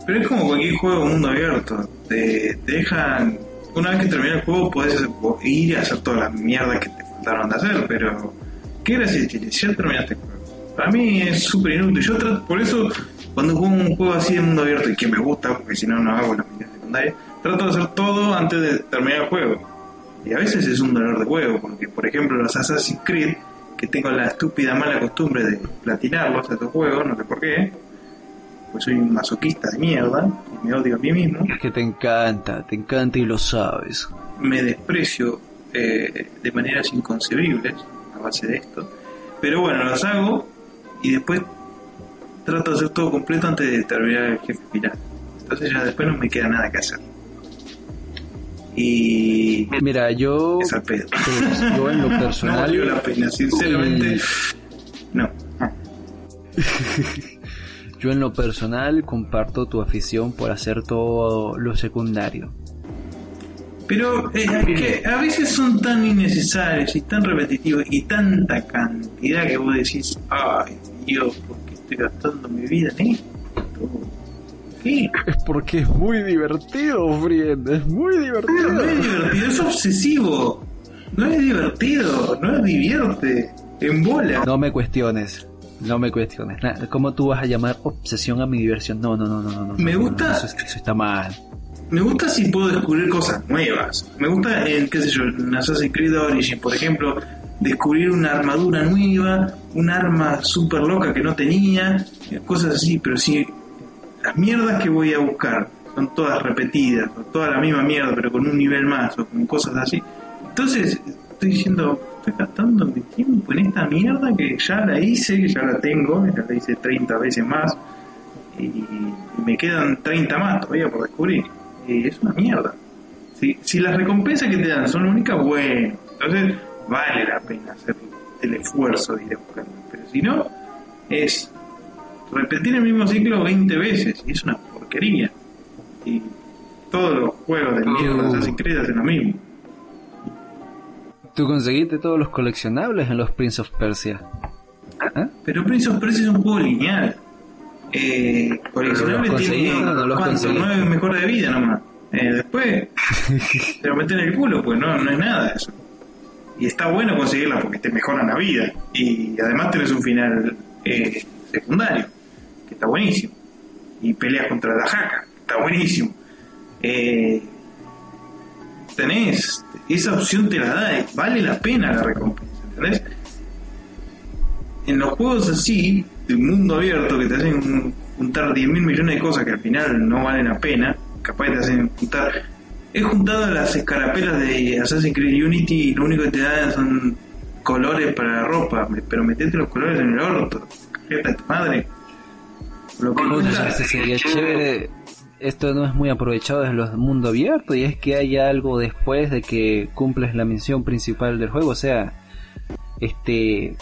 Pero es como cualquier juego mundo abierto. Te, dejan. Una vez que termina el juego, puedes ir a hacer todas las mierdas que te faltaron de hacer, pero. ¿Qué gracia tiene? Ya terminaste el juego. Para mí es súper inútil. Yo trato, por eso, cuando juego un juego así de mundo abierto y que me gusta, porque si no, no hago las misiones secundarias, trato de hacer todo antes de terminar el juego. Y a veces es un dolor de huevo, porque por ejemplo, los Assassin's Creed, que tengo la estúpida mala costumbre de platinarlos a estos juegos, no sé por qué, pues soy un masoquista de mierda y me odio a mí mismo, Es que te encanta, te encanta y lo sabes. me desprecio eh, de maneras inconcebibles a base de esto. Pero bueno, los hago y después trato de hacer todo completo antes de terminar el jefe final. Entonces ya después no me queda nada que hacer. Y Mira, yo, es al pedo. yo en lo (laughs) No personal, valió la pena, sinceramente. Eh, No. (laughs) Yo en lo personal comparto tu afición por hacer todo lo secundario. Pero eh, es que a veces son tan innecesarios y tan repetitivos y tanta cantidad que vos decís, ay Dios, ¿por qué estoy gastando mi vida en esto? ¿Qué? Es (laughs) porque es muy divertido, friend, es muy No divertido. es divertido, es obsesivo. No es divertido, no es divierte. En bola. No me cuestiones, no me cuestiones. ¿Cómo tú vas a llamar obsesión a mi diversión? No, no, no, no, no. no, Me no, no, gusta- eso, es- eso está mal. Me gusta si puedo descubrir cosas nuevas. Me gusta en, qué sé yo, en Assassin's Creed Origin, por ejemplo, descubrir una armadura nueva, un arma súper loca que no tenía, cosas así, pero si las mierdas que voy a buscar son todas repetidas, o toda la misma mierda, pero con un nivel más, o con cosas así, entonces estoy diciendo, estoy gastando mi tiempo en esta mierda que ya la hice, que ya la tengo, ya la hice 30 veces más, y me quedan 30 más todavía por descubrir. Y es una mierda. Si, si las recompensas que te dan son únicas, bueno, entonces vale la pena hacer el esfuerzo de ir a buscarlas. Pero si no, es repetir el mismo ciclo 20 veces y es una porquería. Y todos los juegos de mierda de Assassin's Creed hacen lo mismo. Tú conseguiste todos los coleccionables en los Prince of Persia. ¿Ah? Pero Prince of Persia es un juego lineal. Eh, coleccionable ¿Los tiene no los nueve mejores de vida nomás. Eh, después (laughs) te lo meten en el culo, pues no, no es nada eso. Y está bueno conseguirla porque te mejoran la vida. Y además tenés un final eh, secundario, que está buenísimo. Y peleas contra la jaca, está buenísimo. Eh, tenés, esa opción te la da, vale la pena la recompensa, ¿entendés? En los juegos así, de mundo abierto, que te hacen juntar 10 mil millones de cosas que al final no valen la pena, capaz te hacen juntar. He juntado las escarapelas de Assassin's Creed Unity y lo único que te dan son colores para la ropa, pero metete los colores en el orto, jeta tu madre. Lo que Puta, sería chévere. Esto no es muy aprovechado en los mundo abierto y es que haya algo después de que cumples la misión principal del juego, o sea, este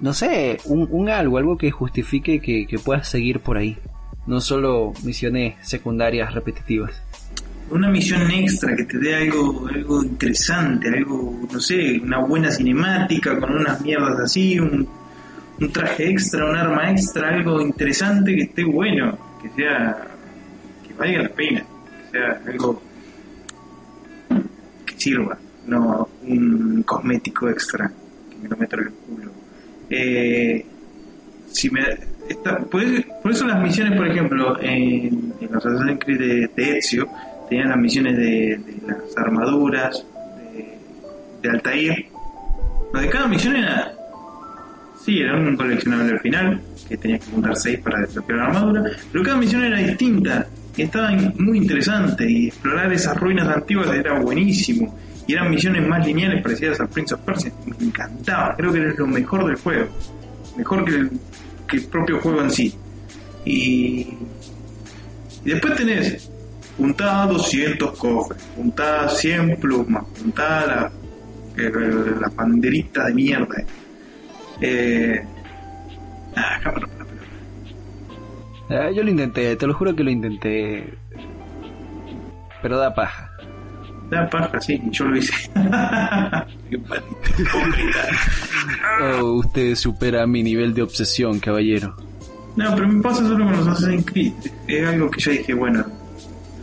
no sé, un, algo, algo que justifique que, que, puedas seguir por ahí. No solo misiones secundarias repetitivas. Una misión extra que te dé algo, algo interesante, algo, no sé, una buena cinemática con unas mierdas así, un, un traje extra, un arma extra, algo interesante que esté bueno, que sea, que valga la pena, que sea algo que sirva, no un cosmético extra que me lo meto en el culo. Eh, si me, por, eso las misiones, por ejemplo, en, los Assassin's Creed de, Ezio, tenían las misiones de, las armaduras, de, de Altair. Lo de cada misión era Era un coleccionable al final, que tenías que juntar 6 para desbloquear la armadura, pero cada misión era distinta y estaba muy interesante y explorar esas ruinas antiguas era buenísimo. Y eran misiones más lineales parecidas al Prince of Persia. Me encantaba, creo que era lo mejor del juego. Mejor que el, propio juego en sí. Y, y después tenés juntada 200 cofres, juntada 100 plumas, juntada la, eh, la banderita de mierda eh, ah, ah, yo lo intenté, te lo juro que lo intenté. Pero da paja. Da paja, sí, yo lo hice. (laughs) oh, usted supera mi nivel de obsesión, caballero. No, pero me pasa solo con los Assassin's Creed. Es algo que yo dije, bueno,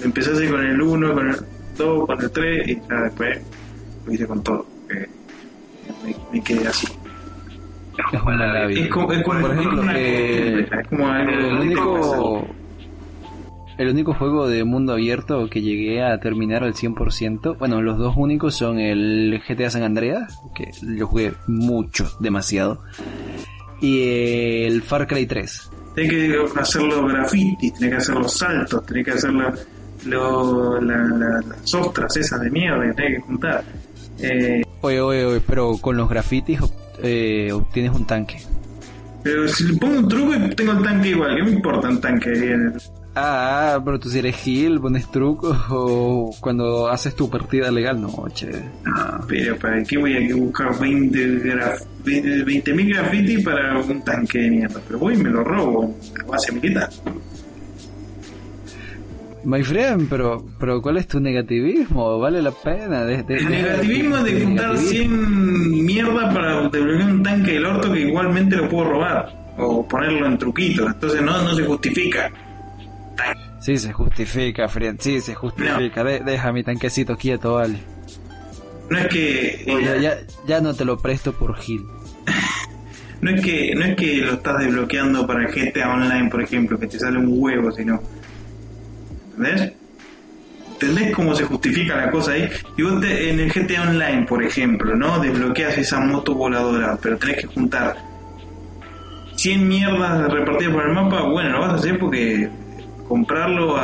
empecé así con el 1, con el 2, con el 3 y ya después lo hice con todo. me quedé así. Es como, es Por ejemplo, el único el único juego de mundo abierto que llegué a terminar al 100%, bueno, los dos únicos son el GTA San Andreas, que lo jugué mucho, demasiado, y el Far Cry 3. Tienes que hacer los grafitis, tienes que hacer los saltos, tienes que hacer lo, las ostras esas de mierda que tienes que juntar. Eh, oye, oye, oye, pero con los grafitis eh, obtienes un tanque. Pero si le pongo un truco y tengo el tanque igual, ¿qué me importa un tanque? Ah, pero tú si eres Gil, pones trucos (laughs) o cuando haces tu partida legal, no, che. Ah, pero ¿para qué voy a buscar 20 graf 20.000 graffiti para un tanque de mierda? Pero voy y me lo robo la base militar. My friend, pero, pero ¿cuál es tu negativismo? ¿Vale la pena? De, el negativismo de juntar 100 mierda para desbloquear un tanque del orto que igualmente lo puedo robar o ponerlo en truquito. Entonces no, no se justifica. Sí, se justifica, friend. Sí, se justifica. deja mi tanquecito quieto, vale. No es que. ya, ya, ya no te lo presto por Gil. (laughs) no es que no es que lo estás desbloqueando para GTA Online, por ejemplo, que te sale un huevo, sino ¿Entendés? ¿Entendés cómo se justifica la cosa ahí? Y vos en el GTA Online, por ejemplo, ¿no? Desbloqueas esa moto voladora, pero tenés que juntar 100 mierdas repartidas por el mapa. Bueno, lo vas a hacer porque comprarlo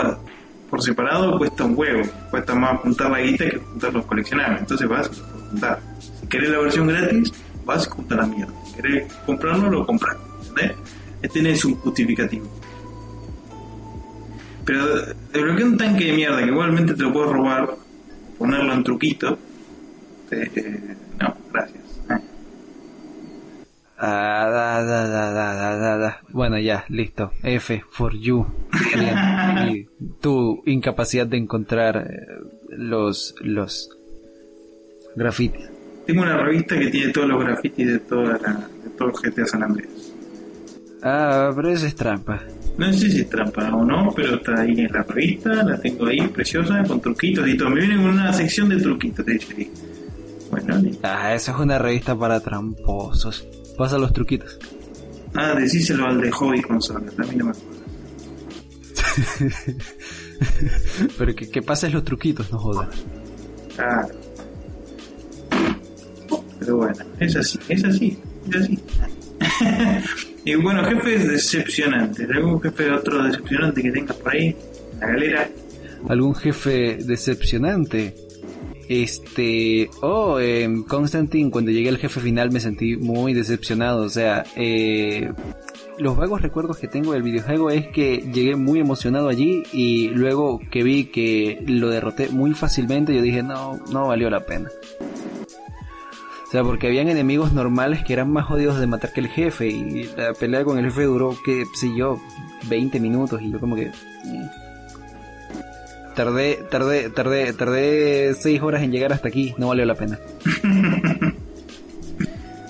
por separado cuesta un huevo. Cuesta más juntar la guita que juntar los coleccionables. Entonces vas a juntar. Si querés la versión gratis, vas a juntar la mierda. Si querés comprarlo, lo compras. ¿Entendés? Este es un justificativo. Pero desbloquea un tanque de mierda que igualmente te lo puedes robar, ponerlo en truquito. Eh, no, gracias. Ah, da, da, da, bueno, ya, listo. F for you. (laughs) y tu incapacidad de encontrar eh, los los grafitis. Tengo una revista que tiene todos los grafitis de toda la, de todo GTA San Andreas. Ah, pero eso es trampa. No sé si es trampa o no, pero está ahí en la revista, la tengo ahí, preciosa, con truquitos y todo. Me viene con una sección de truquitos, de hecho. Bueno, Ah, eso es una revista para tramposos. Pasa los truquitos. Ah, decíselo al de Hobby Consola, también no me acuerdo. (laughs) pero que, que pases los truquitos, no jodas. Claro. Pero bueno, es así, es así, es así. (laughs) Y bueno, jefe es decepcionante. ¿Algún jefe otro decepcionante que tengas por ahí? la galera. ¿Algún jefe decepcionante? Este, oh, Constantine, cuando llegué al jefe final me sentí muy decepcionado. O sea, eh, los vagos recuerdos que tengo del videojuego es que llegué muy emocionado allí y luego que vi que lo derroté muy fácilmente, yo dije, no, no valió la pena. O sea, porque habían enemigos normales que eran más jodidos de matar que el jefe y la pelea con el jefe duró, que sé yo, 20 minutos y yo como que... Mm. Tardé, tardé, tardé, tardé 6 horas en llegar hasta aquí, no valió la pena. (laughs)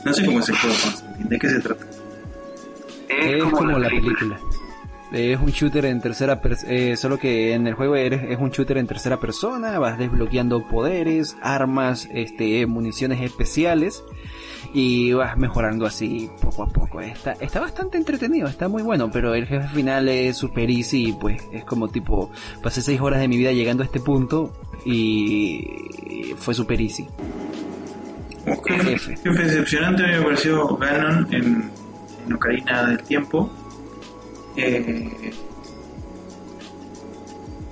no sé cómo el juego, ¿de qué se trata? Es, como, la película. Es un shooter en tercera persona, eh, solo que en el juego eres, es un shooter en tercera persona, vas desbloqueando poderes, armas, este, municiones especiales y vas mejorando así poco a poco. Está, está bastante entretenido, está muy bueno, pero el jefe final es super easy, pues es como tipo, pasé seis horas de mi vida llegando a este punto y fue super easy. jefe. jefe decepcionante me pareció Ganon en en Ocarina del Tiempo. Eh,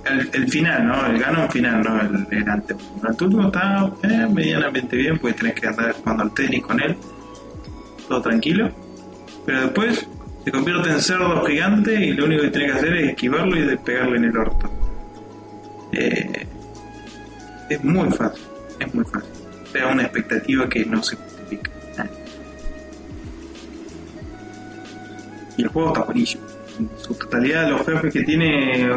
el, final, ¿no? El gano final, ¿no? El, el ante. El último está eh, medianamente bien, porque tenés que andar jugando al tenis con él. Todo tranquilo. Pero después se convierte en cerdo gigante y lo único que tenés que hacer es esquivarlo y despegarle en el orto. Eh, es muy fácil, es muy fácil. Pero una expectativa que no se justifica. y el juego está buenísimo. Su totalidad, los jefes que tiene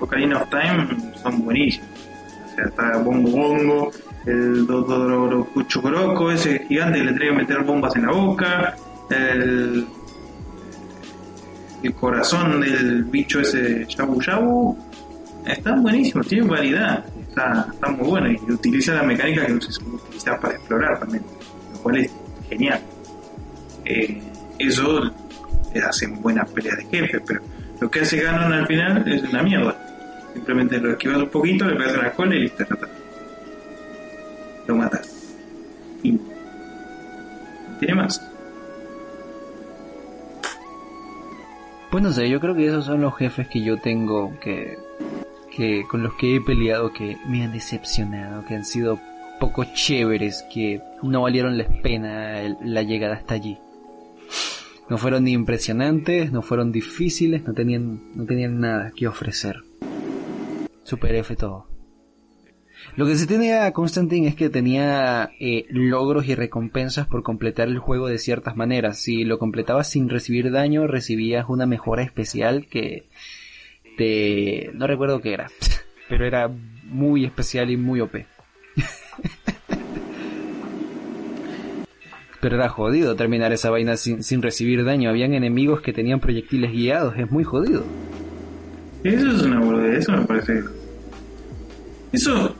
Ocarina of Time son buenísimos. O sea, está Bongo Bongo, el Dodoro Cuchocoroco, ese gigante que le tiene que meter bombas en la boca, el, el corazón del bicho ese Yabu Yabu. Están buenísimos, tienen variedad, está, está muy bueno y utiliza la mecánica que se utiliza para explorar también, lo cual es genial. Eh, eso hacen buenas peleas de jefe, pero lo que hace Ganon al final es una mierda. Simplemente lo esquivas un poquito, le pegas la cola y listo, Lo matas. Y tiene más. Pues no sé, yo creo que esos son los jefes que yo tengo que, que con los que he peleado que me han decepcionado, que han sido poco chéveres, que no valieron la pena la llegada hasta allí. No fueron ni impresionantes, no fueron difíciles, no tenían, no tenían nada que ofrecer. Super F todo. Lo que se tenía Constantine es que tenía eh, logros y recompensas por completar el juego de ciertas maneras. Si lo completabas sin recibir daño, recibías una mejora especial que te... no recuerdo qué era, (laughs) pero era muy especial y muy OP. (laughs) Pero era jodido terminar esa vaina sin, sin recibir daño. Habían enemigos que tenían proyectiles guiados. Es muy jodido. Eso es una boludez, eso me parece. Eso.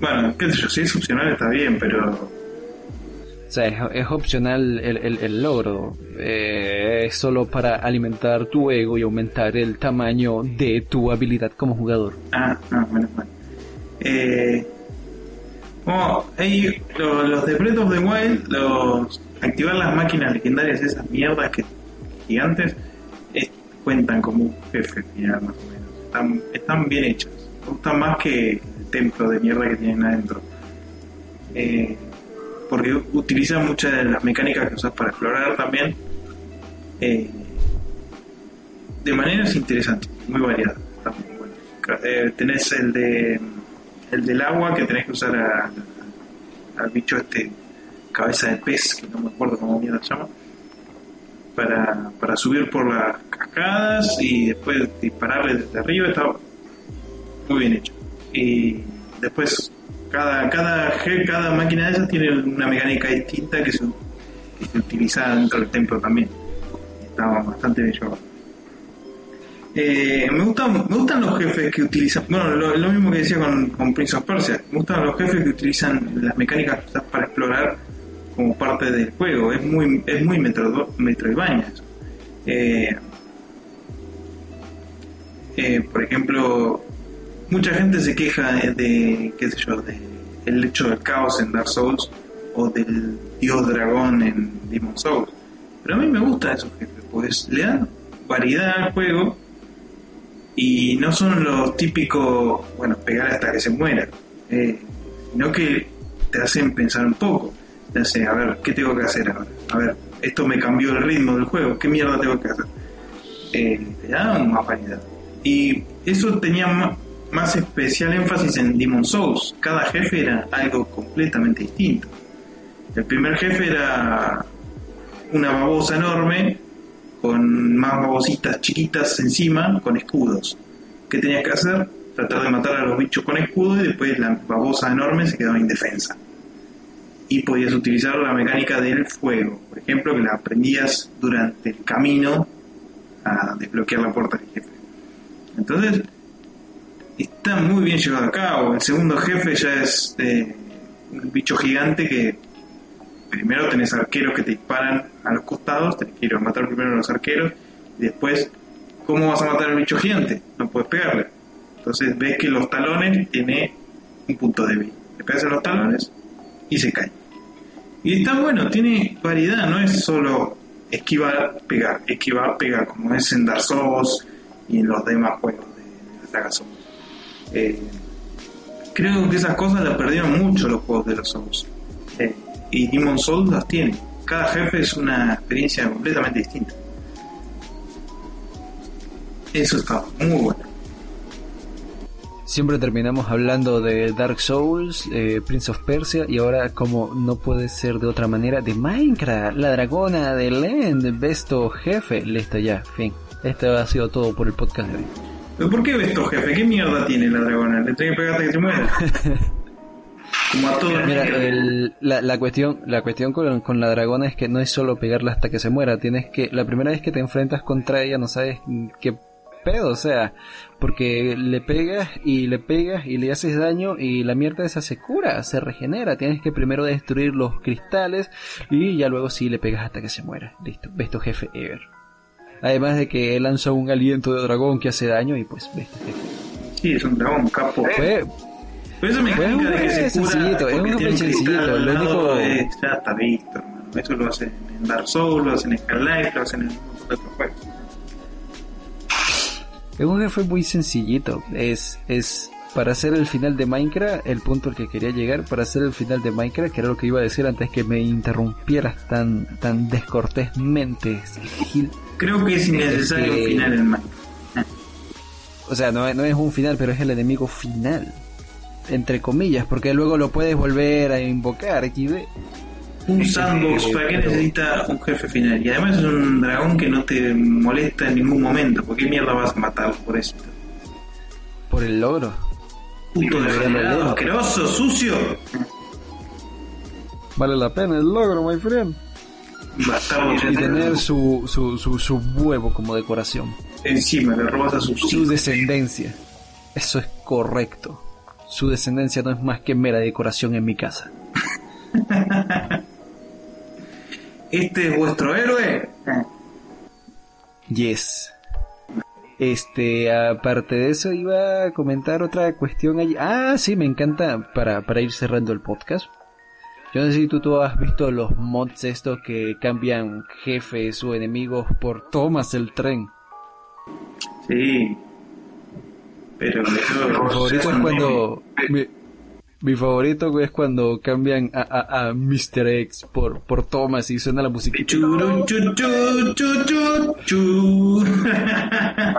Bueno, qué sé yo, si es opcional está bien, pero. O sea, es, opcional el, el, logro. Eh, es solo para alimentar tu ego y aumentar el tamaño de tu habilidad como jugador. Ah, ah menos mal. Eh, Oh, los, de Breath of the Wild, los activar las máquinas legendarias, esas mierdas que gigantes, cuentan como un jefe final más o menos. Están, bien hechas. Me gustan más que el templo de mierda que tienen adentro. Eh, porque utilizan muchas de las mecánicas que usas para explorar también. Eh, de maneras interesantes, muy variadas. Eh, tenés el de el del agua que tenés que usar al bicho este cabeza de pez, que no me acuerdo cómo mierda se llama, para, para subir por las cascadas y después dispararle desde arriba, estaba muy bien hecho. Y después cada, cada, cada máquina de esas tiene una mecánica distinta que se, que se utiliza dentro del templo también. Estaba bastante bien. Eh, me, gustan, me gustan los jefes que utilizan, bueno, lo, mismo que decía con, Prince of Persia, me gustan los jefes que utilizan las mecánicas para explorar como parte del juego, es muy, es muy metro, Metroidvania. Eh, eh, por ejemplo, mucha gente se queja de, qué sé yo, de el hecho del caos en Dark Souls o del dios dragón en Demon Souls. Pero a mí me gustan esos jefes, pues le dan variedad al juego Y no son los típicos, bueno, pegar hasta que se muera, eh, sino que te hacen pensar un poco. Te hacen, a ver, ¿qué tengo que hacer ahora? A ver, esto me cambió el ritmo del juego, ¿qué mierda tengo que hacer? Eh, te da más variedad. Y eso tenía más especial énfasis en Demon Souls. Cada jefe era algo completamente distinto. El primer jefe era una babosa enorme con más babositas chiquitas encima con escudos. ¿Qué tenías que hacer? Tratar de matar a los bichos con escudo y después la babosa enorme se quedaba indefensa. Y podías utilizar la mecánica del fuego, por ejemplo, que la aprendías durante el camino a desbloquear la puerta del jefe. Entonces, está muy bien llevado a cabo. El segundo jefe ya es eh, un bicho gigante que primero tenés arqueros que te disparan a los costados, tenés que ir a matar primero a los arqueros y después, ¿cómo vas a matar al bicho gigante? No puedes pegarle. Entonces ves que los talones tiene un punto débil. Le pegas en los talones y se cae. Y está bueno, tiene variedad, no es solo esquivar, pegar, esquivar, pegar, como es en Dark y en los demás juegos de, la saga. Eh, creo que esas cosas las perdieron mucho los juegos de los Souls. Eh, y Demon Souls las tiene. Cada jefe es una experiencia completamente distinta. Eso está muy bueno. Siempre terminamos hablando de Dark Souls, eh, Prince of Persia y ahora como no puede ser de otra manera de Minecraft, la dragona de Land, Besto jefe, listo ya, fin. Esto ha sido todo por el podcast de hoy. ¿Pero por qué ves esto, jefe? ¿Qué mierda tiene la dragona? Le tengo que pegar hasta que se muera. (laughs) Como a todos. Mira, el- la, la cuestión, la cuestión con, con la dragona es que no es solo pegarla hasta que se muera, tienes que, la primera vez que te enfrentas contra ella no sabes qué pedo, o sea, porque le pegas y le pegas y le haces daño y la mierda esa se cura, se regenera, tienes que primero destruir los cristales y ya luego sí le pegas hasta que se muera, listo, ves tu jefe ever. Además de que lanza un aliento de dragón que hace daño y pues ves tu jefe. Sí, es un dragón, capo. Fue, Pero esa mecánica de que se cura sencillito, es un sencillito, lo único- ya está visto, hermano. Eso lo hacen en Dark Souls, lo hacen en Skylight, lo hacen en un montón de otros juegos. Es un jefe muy sencillito. Es, es para hacer el final de Minecraft, el punto al que quería llegar, para hacer el final de Minecraft, que era lo que iba a decir antes que me interrumpieras tan, tan descortésmente. Gil. Creo que es innecesario un final en Minecraft. O sea, no, es- no es un final, pero es el enemigo final. Entre comillas, porque luego lo puedes volver a invocar. Aquí ve. Un sandbox, ¿para qué necesita un jefe final? Y además es un dragón que no te molesta en ningún momento. ¿Por qué mierda vas a matarlo por eso? Por el logro. Puto degenerado, asqueroso, sucio. Vale la pena el logro, my friend. Bastardo. Y tener su, su, su, su huevo como decoración. Encima, le robas a sus su descendencia. Eso es correcto. Su descendencia no es más que mera decoración en mi casa. (laughs) ¿Este es vuestro héroe? Yes. Este, aparte de eso, iba a comentar otra cuestión allí. Ah, sí, me encanta para, para ir cerrando el podcast. Yo no sé si tú, tú has visto los mods estos que cambian jefes o enemigos por tomas el tren. Sí. Pero eso... Mi favorito es cuando. Mi, mi favorito es cuando cambian a, a, a Mr. X por, por Thomas y suena la música.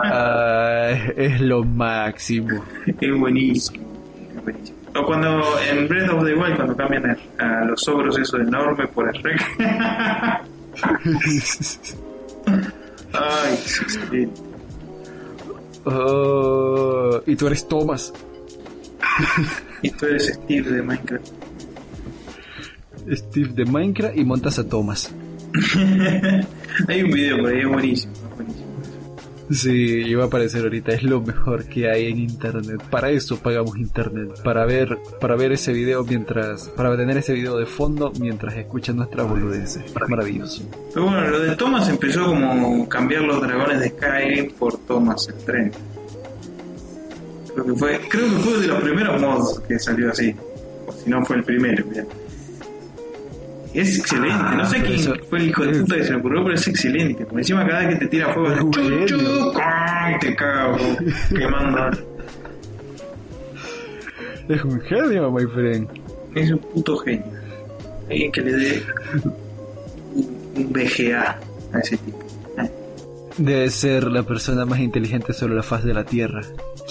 Ah, es lo máximo. es buenísimo. Es buenísimo. O cuando en Breath of the Wild, cuando cambian a, a los ogros esos enormes por el rec. (laughs) Ay, sí, Oh, y tú eres Thomas. Y tú eres Steve de Minecraft. Steve de Minecraft y montas a Thomas. (laughs) Hay un video por ahí, es buenísimo. buenísimo. Sí, iba a aparecer ahorita, es lo mejor que hay en internet. Para eso pagamos internet, para ver, para ver ese video mientras, para tener ese video de fondo mientras escuchan nuestras boludeces. Es maravilloso. Pero bueno, lo de Thomas empezó como cambiar los dragones de Skyrim por Thomas el tren. Creo que fue, creo que fue de los primeros mods que salió así. O si no fue el primero. Es excelente. no sé quién fue el hijo de puta que se le ocurrió, pero es excelente. Por encima, cada vez que te tira fuego, chuchu, te cago quemando. Es un genio, my friend. Es un puto genio. Alguien que le dé un BGA a ese tipo. Debe ser la persona más inteligente sobre la faz de la Tierra.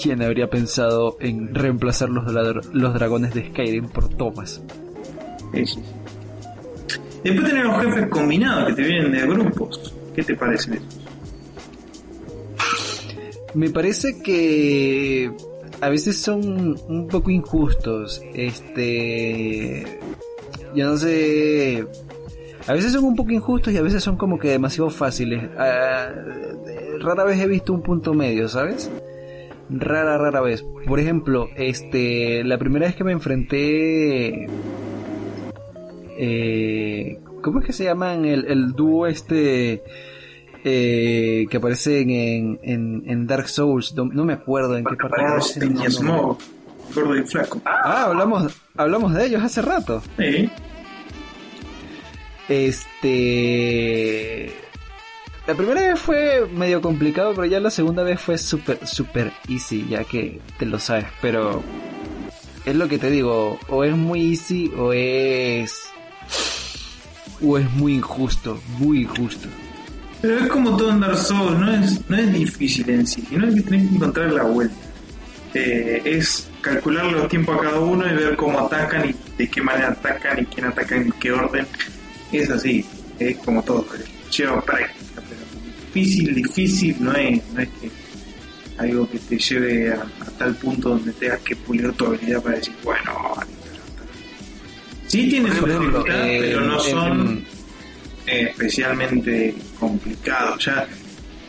¿Quién habría pensado en reemplazar los, los dragones de Skyrim por Thomas? Sí, Después tener los jefes combinados que te vienen de grupos. ¿Qué te parece eso? Me parece que a veces son un poco injustos. Este. Yo no sé. A veces son un poco injustos y a veces son como que demasiado fáciles. Ah, rara vez he visto un punto medio, ¿sabes? Rara, rara vez. Por ejemplo, este, la primera vez que me enfrenté, eh, ¿cómo es que se llaman el, el dúo este eh, que aparecen en, en, Dark Souls? No, me acuerdo en qué parte. gordo y flaco. Ah, hablamos, hablamos de ellos hace rato. Sí. Este. La primera vez fue medio complicado, pero ya la segunda vez fue súper, súper easy, ya que te lo sabes. Pero es lo que te digo, o es muy easy o es. o es muy injusto, muy injusto. Pero es como todo en Dark no es, no es difícil en sí, sino que tienes que encontrar la vuelta. Eh, es calcular los tiempos a cada uno y ver cómo atacan y de qué manera atacan y quién ataca en qué orden es así, es como todo, lleva práctica, pero difícil, difícil no es, no es que algo que te lleve a, tal punto donde tengas que pulir tu habilidad para decir, bueno, sí tiene su dificultad, eh, pero no son eh, especialmente complicados, ya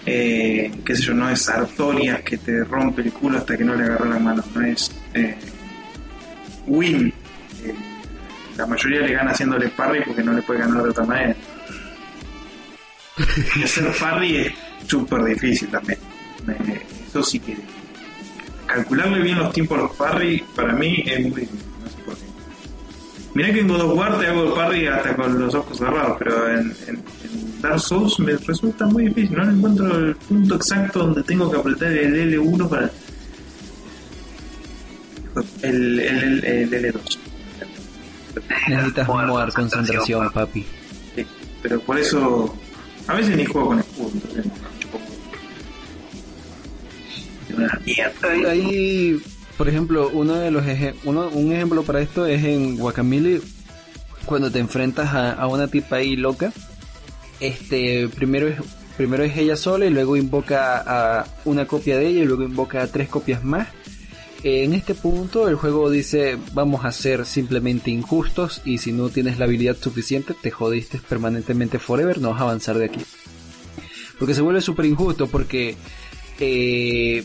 eh, qué sé yo, no es Artorias que te rompe el culo hasta que no le agarra la mano, no es eh, Win la mayoría le gana haciéndole parry porque no le puede ganar de otra manera. y hacer parry es súper difícil también. Eso sí que. Calcularle bien los tiempos a los parry para mí es muy difícil. No sé por qué. Mirá que en God of War te hago parry hasta con los ojos cerrados, pero en, Dark Souls me resulta muy difícil. No encuentro el punto exacto donde tengo que apretar el L1 para. El, el, el L2. Necesitas jugar concentración, papi. Sí, pero por eso a veces ni juego con escudo. Ahí, por ejemplo, uno de los uno, un ejemplo para esto es en Guacamole cuando te enfrentas a, a una tipa ahí loca. Este, primero es primero es ella sola y luego invoca a una copia de ella y luego invoca a tres copias más en este punto el juego dice vamos a ser simplemente injustos y si no tienes la habilidad suficiente te jodiste permanentemente forever, no vas a avanzar de aquí. Porque se vuelve súper injusto porque eh,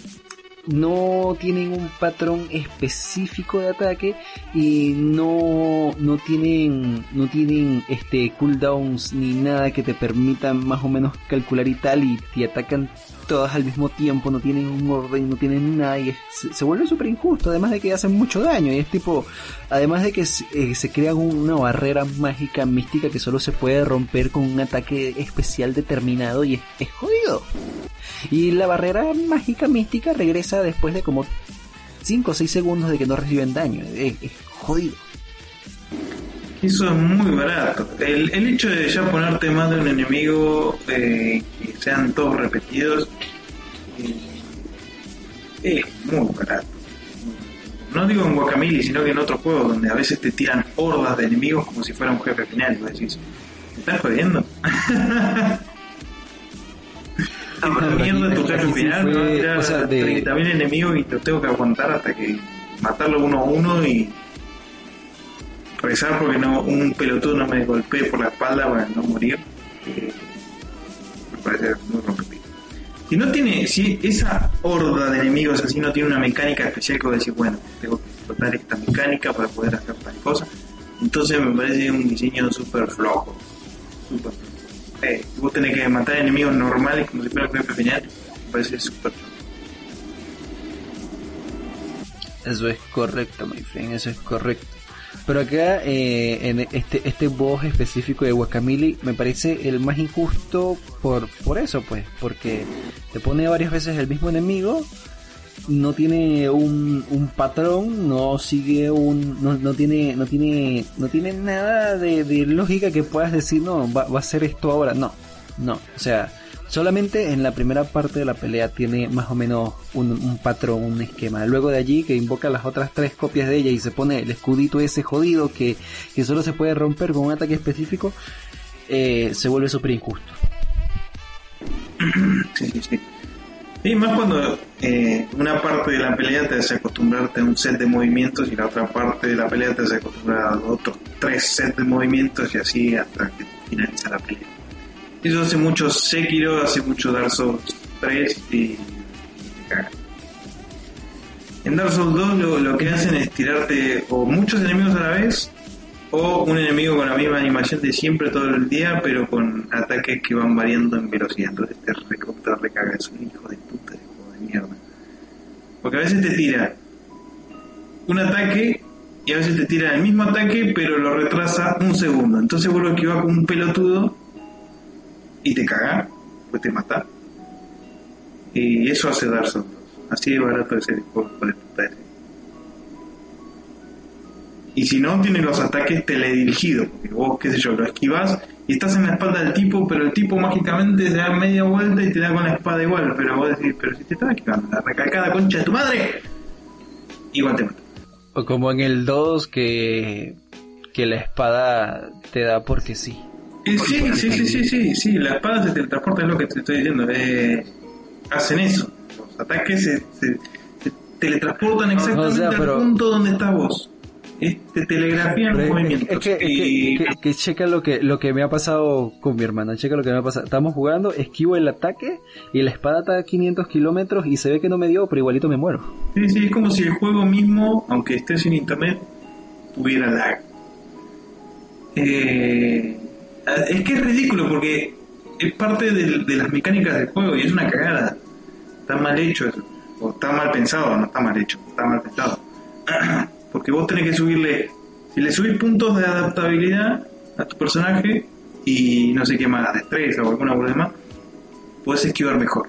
no tienen un patrón específico de ataque y no, no tienen no tienen este cooldowns ni nada que te permitan más o menos calcular y tal y te atacan todas al mismo tiempo, no tienen un orden, no tienen nada y se, vuelve súper injusto, además de que hacen mucho daño y es tipo, además de que eh, se crea una barrera mágica mística que solo se puede romper con un ataque especial determinado y es jodido. Y la barrera mágica mística regresa después de como 5 o 6 segundos de que no reciben daño. Es, jodido. Eso es muy barato. El, hecho de ya ponerte más de un enemigo, eh, sean todos repetidos, eh, es muy barato. No digo en Guacamole, sino que en otros juegos donde a veces te tiran hordas de enemigos como si fuera un jefe final. Y decís, ¿me estás jodiendo? (laughs) mierda tu jefe final, fue, ¿no? Tirar o sea, de... 30.000 enemigos y te tengo que aguantar hasta que matarlo uno a uno y rezar porque no un pelotudo no me golpee por la espalda para no morir. Eh, parece muy rompido. Si no tiene, si esa horda de enemigos así no tiene una mecánica especial que decir, bueno, tengo que explotar esta mecánica para poder hacer tal cosa, entonces me parece un diseño súper flojo. Super flojo eh, vos tenés que matar enemigos normales como si fuera un jefe final, me parece súper Eso es correcto, my friend, eso es correcto. Pero acá, eh, en este, este boss específico de Wakamili, me parece el más injusto por, por eso, pues, porque te pone varias veces el mismo enemigo, no tiene un, un patrón, no sigue un, no, no tiene, no tiene, no tiene nada de, de lógica que puedas decir, no, va, va a ser esto ahora, no, no, o sea, Solamente en la primera parte de la pelea tiene más o menos un, patrón, un esquema. Luego de allí que invoca las otras tres copias de ella y se pone el escudito ese jodido que, que solo se puede romper con un ataque específico, eh, se vuelve súper injusto. (clears throat) Sí, sí, sí. Y más cuando eh, una parte de la pelea te hace acostumbrarte a un set de movimientos y la otra parte de la pelea te hace acostumbrar a otros tres sets de movimientos y así hasta que finaliza la pelea. Eso hace mucho Sekiro, hace mucho Dark Souls 3 y En Dark Souls 2 lo, que hacen es tirarte o muchos enemigos a la vez o un enemigo con la misma animación de siempre todo el día, pero con ataques que van variando en velocidad. Entonces te recontra recaga, es un hijo de puta juego de mierda. Porque a veces te tira un ataque y a veces te tira el mismo ataque, pero lo retrasa un segundo. Entonces vuelve a esquivar como un pelotudo y te caga, pues te mata. Y eso hace Dark Souls Así de barato es el juego de puta Y si no, tiene los ataques teledirigidos, porque vos, qué sé yo, lo esquivas y estás en la espalda del tipo, pero el tipo mágicamente se da media vuelta y te da con la espada igual. Pero vos decís, pero si te estás esquivando la recalcada concha de tu madre, igual te mata. O como en el 2 que, que la espada te da porque sí sí, sí, sí, sí, sí, sí, la espada se teletransporta, es lo que te estoy diciendo. Eh, hacen eso. Los ataques se, teletransportan exactamente al punto donde está vos. te telegrafían los movimientos. Es que, que, checa lo que, lo que me ha pasado con mi hermana. Checa lo que me ha pasado. Estamos jugando, esquivo el ataque y la espada está a 500 kilómetros y se ve que no me dio, pero igualito me muero. Sí, sí, es como si el juego mismo, aunque esté sin internet, tuviera lag. Eh, es que es ridículo porque es parte de, las mecánicas del juego y es una cagada. Está mal hecho. O está mal pensado, no está mal hecho, está mal pensado. (clears throat) Porque vos tenés que subirle, si le subís puntos de adaptabilidad a tu personaje y no sé qué más, destreza o alguna cosa más, puedes esquivar mejor.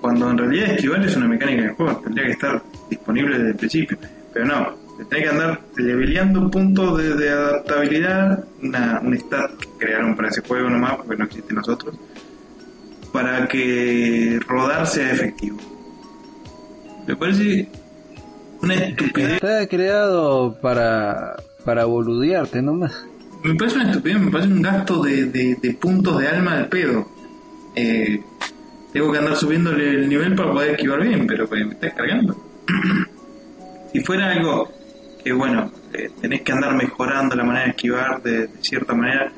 Cuando en realidad esquivar es una mecánica del juego, tendría que estar disponible desde el principio. Pero no, tenés que andar leveleando puntos de, de adaptabilidad, una, un stat que crearon para ese juego nomás, porque no existe nosotros, para que rodar sea efectivo. Me parece una estupidez. Está creado para, para boludearte nomás. Me parece una estupidez, me parece un gasto de, de, puntos de alma al pedo. Eh, tengo que andar subiéndole el nivel para poder esquivar bien, pero me estás cargando. (clears throat) si fuera algo que bueno, eh, tenés que andar mejorando la manera de esquivar de, cierta manera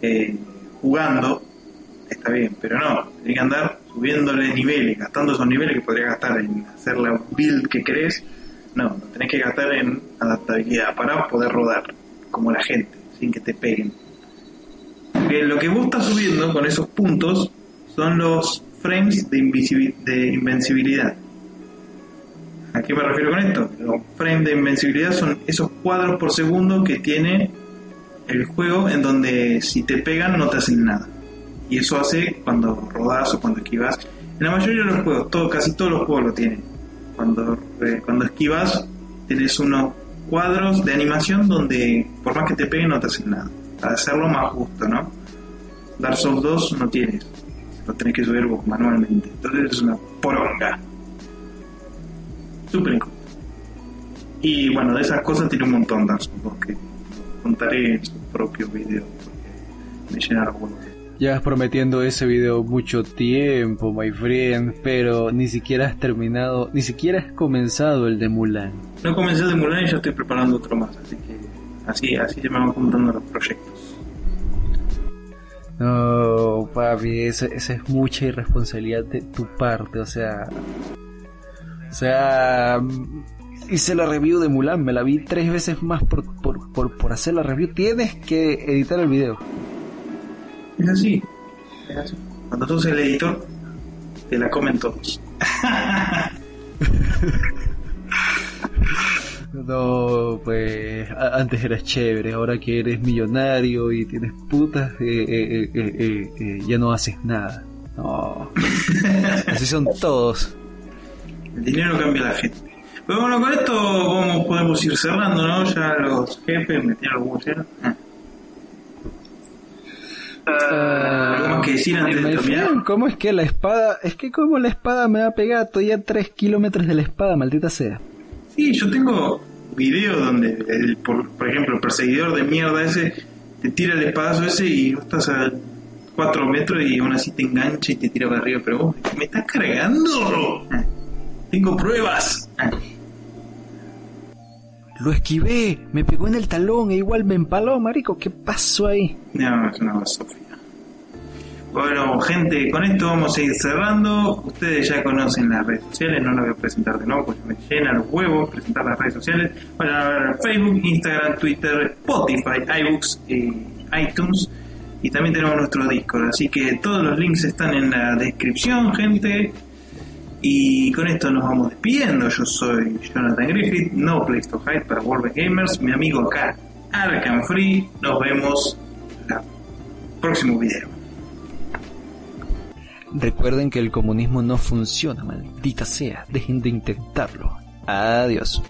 eh, jugando, está bien, pero no, tenés que andar subiéndole niveles, gastando esos niveles que podrías gastar en hacer la build que querés, no, tenés que gastar en adaptabilidad para poder rodar como la gente, sin que te peguen. Lo que vos estás subiendo con esos puntos son los frames de invencibilidad. ¿A qué me refiero con esto? Los frames de invencibilidad son esos cuadros por segundo que tiene el juego en donde si te pegan no te hacen nada. Y eso hace cuando rodas o cuando esquivas. En la mayoría de los juegos, todo, casi todos los juegos lo tienen. Cuando, eh, cuando esquivas, tienes unos cuadros de animación donde por más que te peguen no te hacen nada. Para hacerlo más justo, ¿no? Dark Souls 2 no tienes. Lo tenés que subir vos manualmente. Entonces es una poronga súper Y bueno, de esas cosas tiene un montón de asuntos que contaré en su propio video porque me llenaron huevos. Llevas prometiendo ese video mucho tiempo, my friend, pero ni siquiera has terminado, ni siquiera has comenzado el de Mulan. No comencé el de Mulan y ya estoy preparando otro más, así que así, así se me van contando los proyectos. No, papi, esa es mucha irresponsabilidad de tu parte, o sea, o sea, hice la review de Mulan, me la vi tres veces más por, por, por, por hacer la review. Tienes que editar el video. Es así. Es así. Cuando tú seas el editor, te la comen todos. (laughs) No, pues antes eras chévere, ahora que eres millonario y tienes putas, eh, eh, eh, ya no haces nada. No. (laughs) Así son todos. El dinero cambia a la gente. Pero bueno, con esto vamos, podemos ir cerrando, ¿no? Ya los jefes metieron los huevos ah. Uh, que decir antes de ¿Cómo es que la espada, es que como la espada me va a pegar, estoy a 3 kilómetros de la espada, maldita sea? Sí, yo tengo videos donde, el, por, ejemplo, el perseguidor de mierda ese te tira el espadazo ese y vos estás a 4 metros y aún así te engancha y te tira para arriba, pero vos, ¿me estás cargando? Tengo pruebas. Lo esquivé, me pegó en el talón e igual me empaló, marico. ¿Qué pasó ahí? No, es una Sofía. Bueno, gente, con esto vamos a ir cerrando. Ustedes ya conocen las redes sociales, no las voy a presentar de nuevo porque me llenan los huevos presentar las redes sociales. Vayan a ver Facebook, Instagram, Twitter, Spotify, iBooks, iTunes y también tenemos nuestro Discord. Así que todos los links están en la descripción, gente. Y con esto nos vamos despidiendo. Yo soy Jonathan Griffith, no Place to Hide para World Gamers. Mi amigo acá, Arkham Free. Nos vemos en el próximo video. Recuerden que el comunismo no funciona, maldita sea. Dejen de intentarlo. Adiós.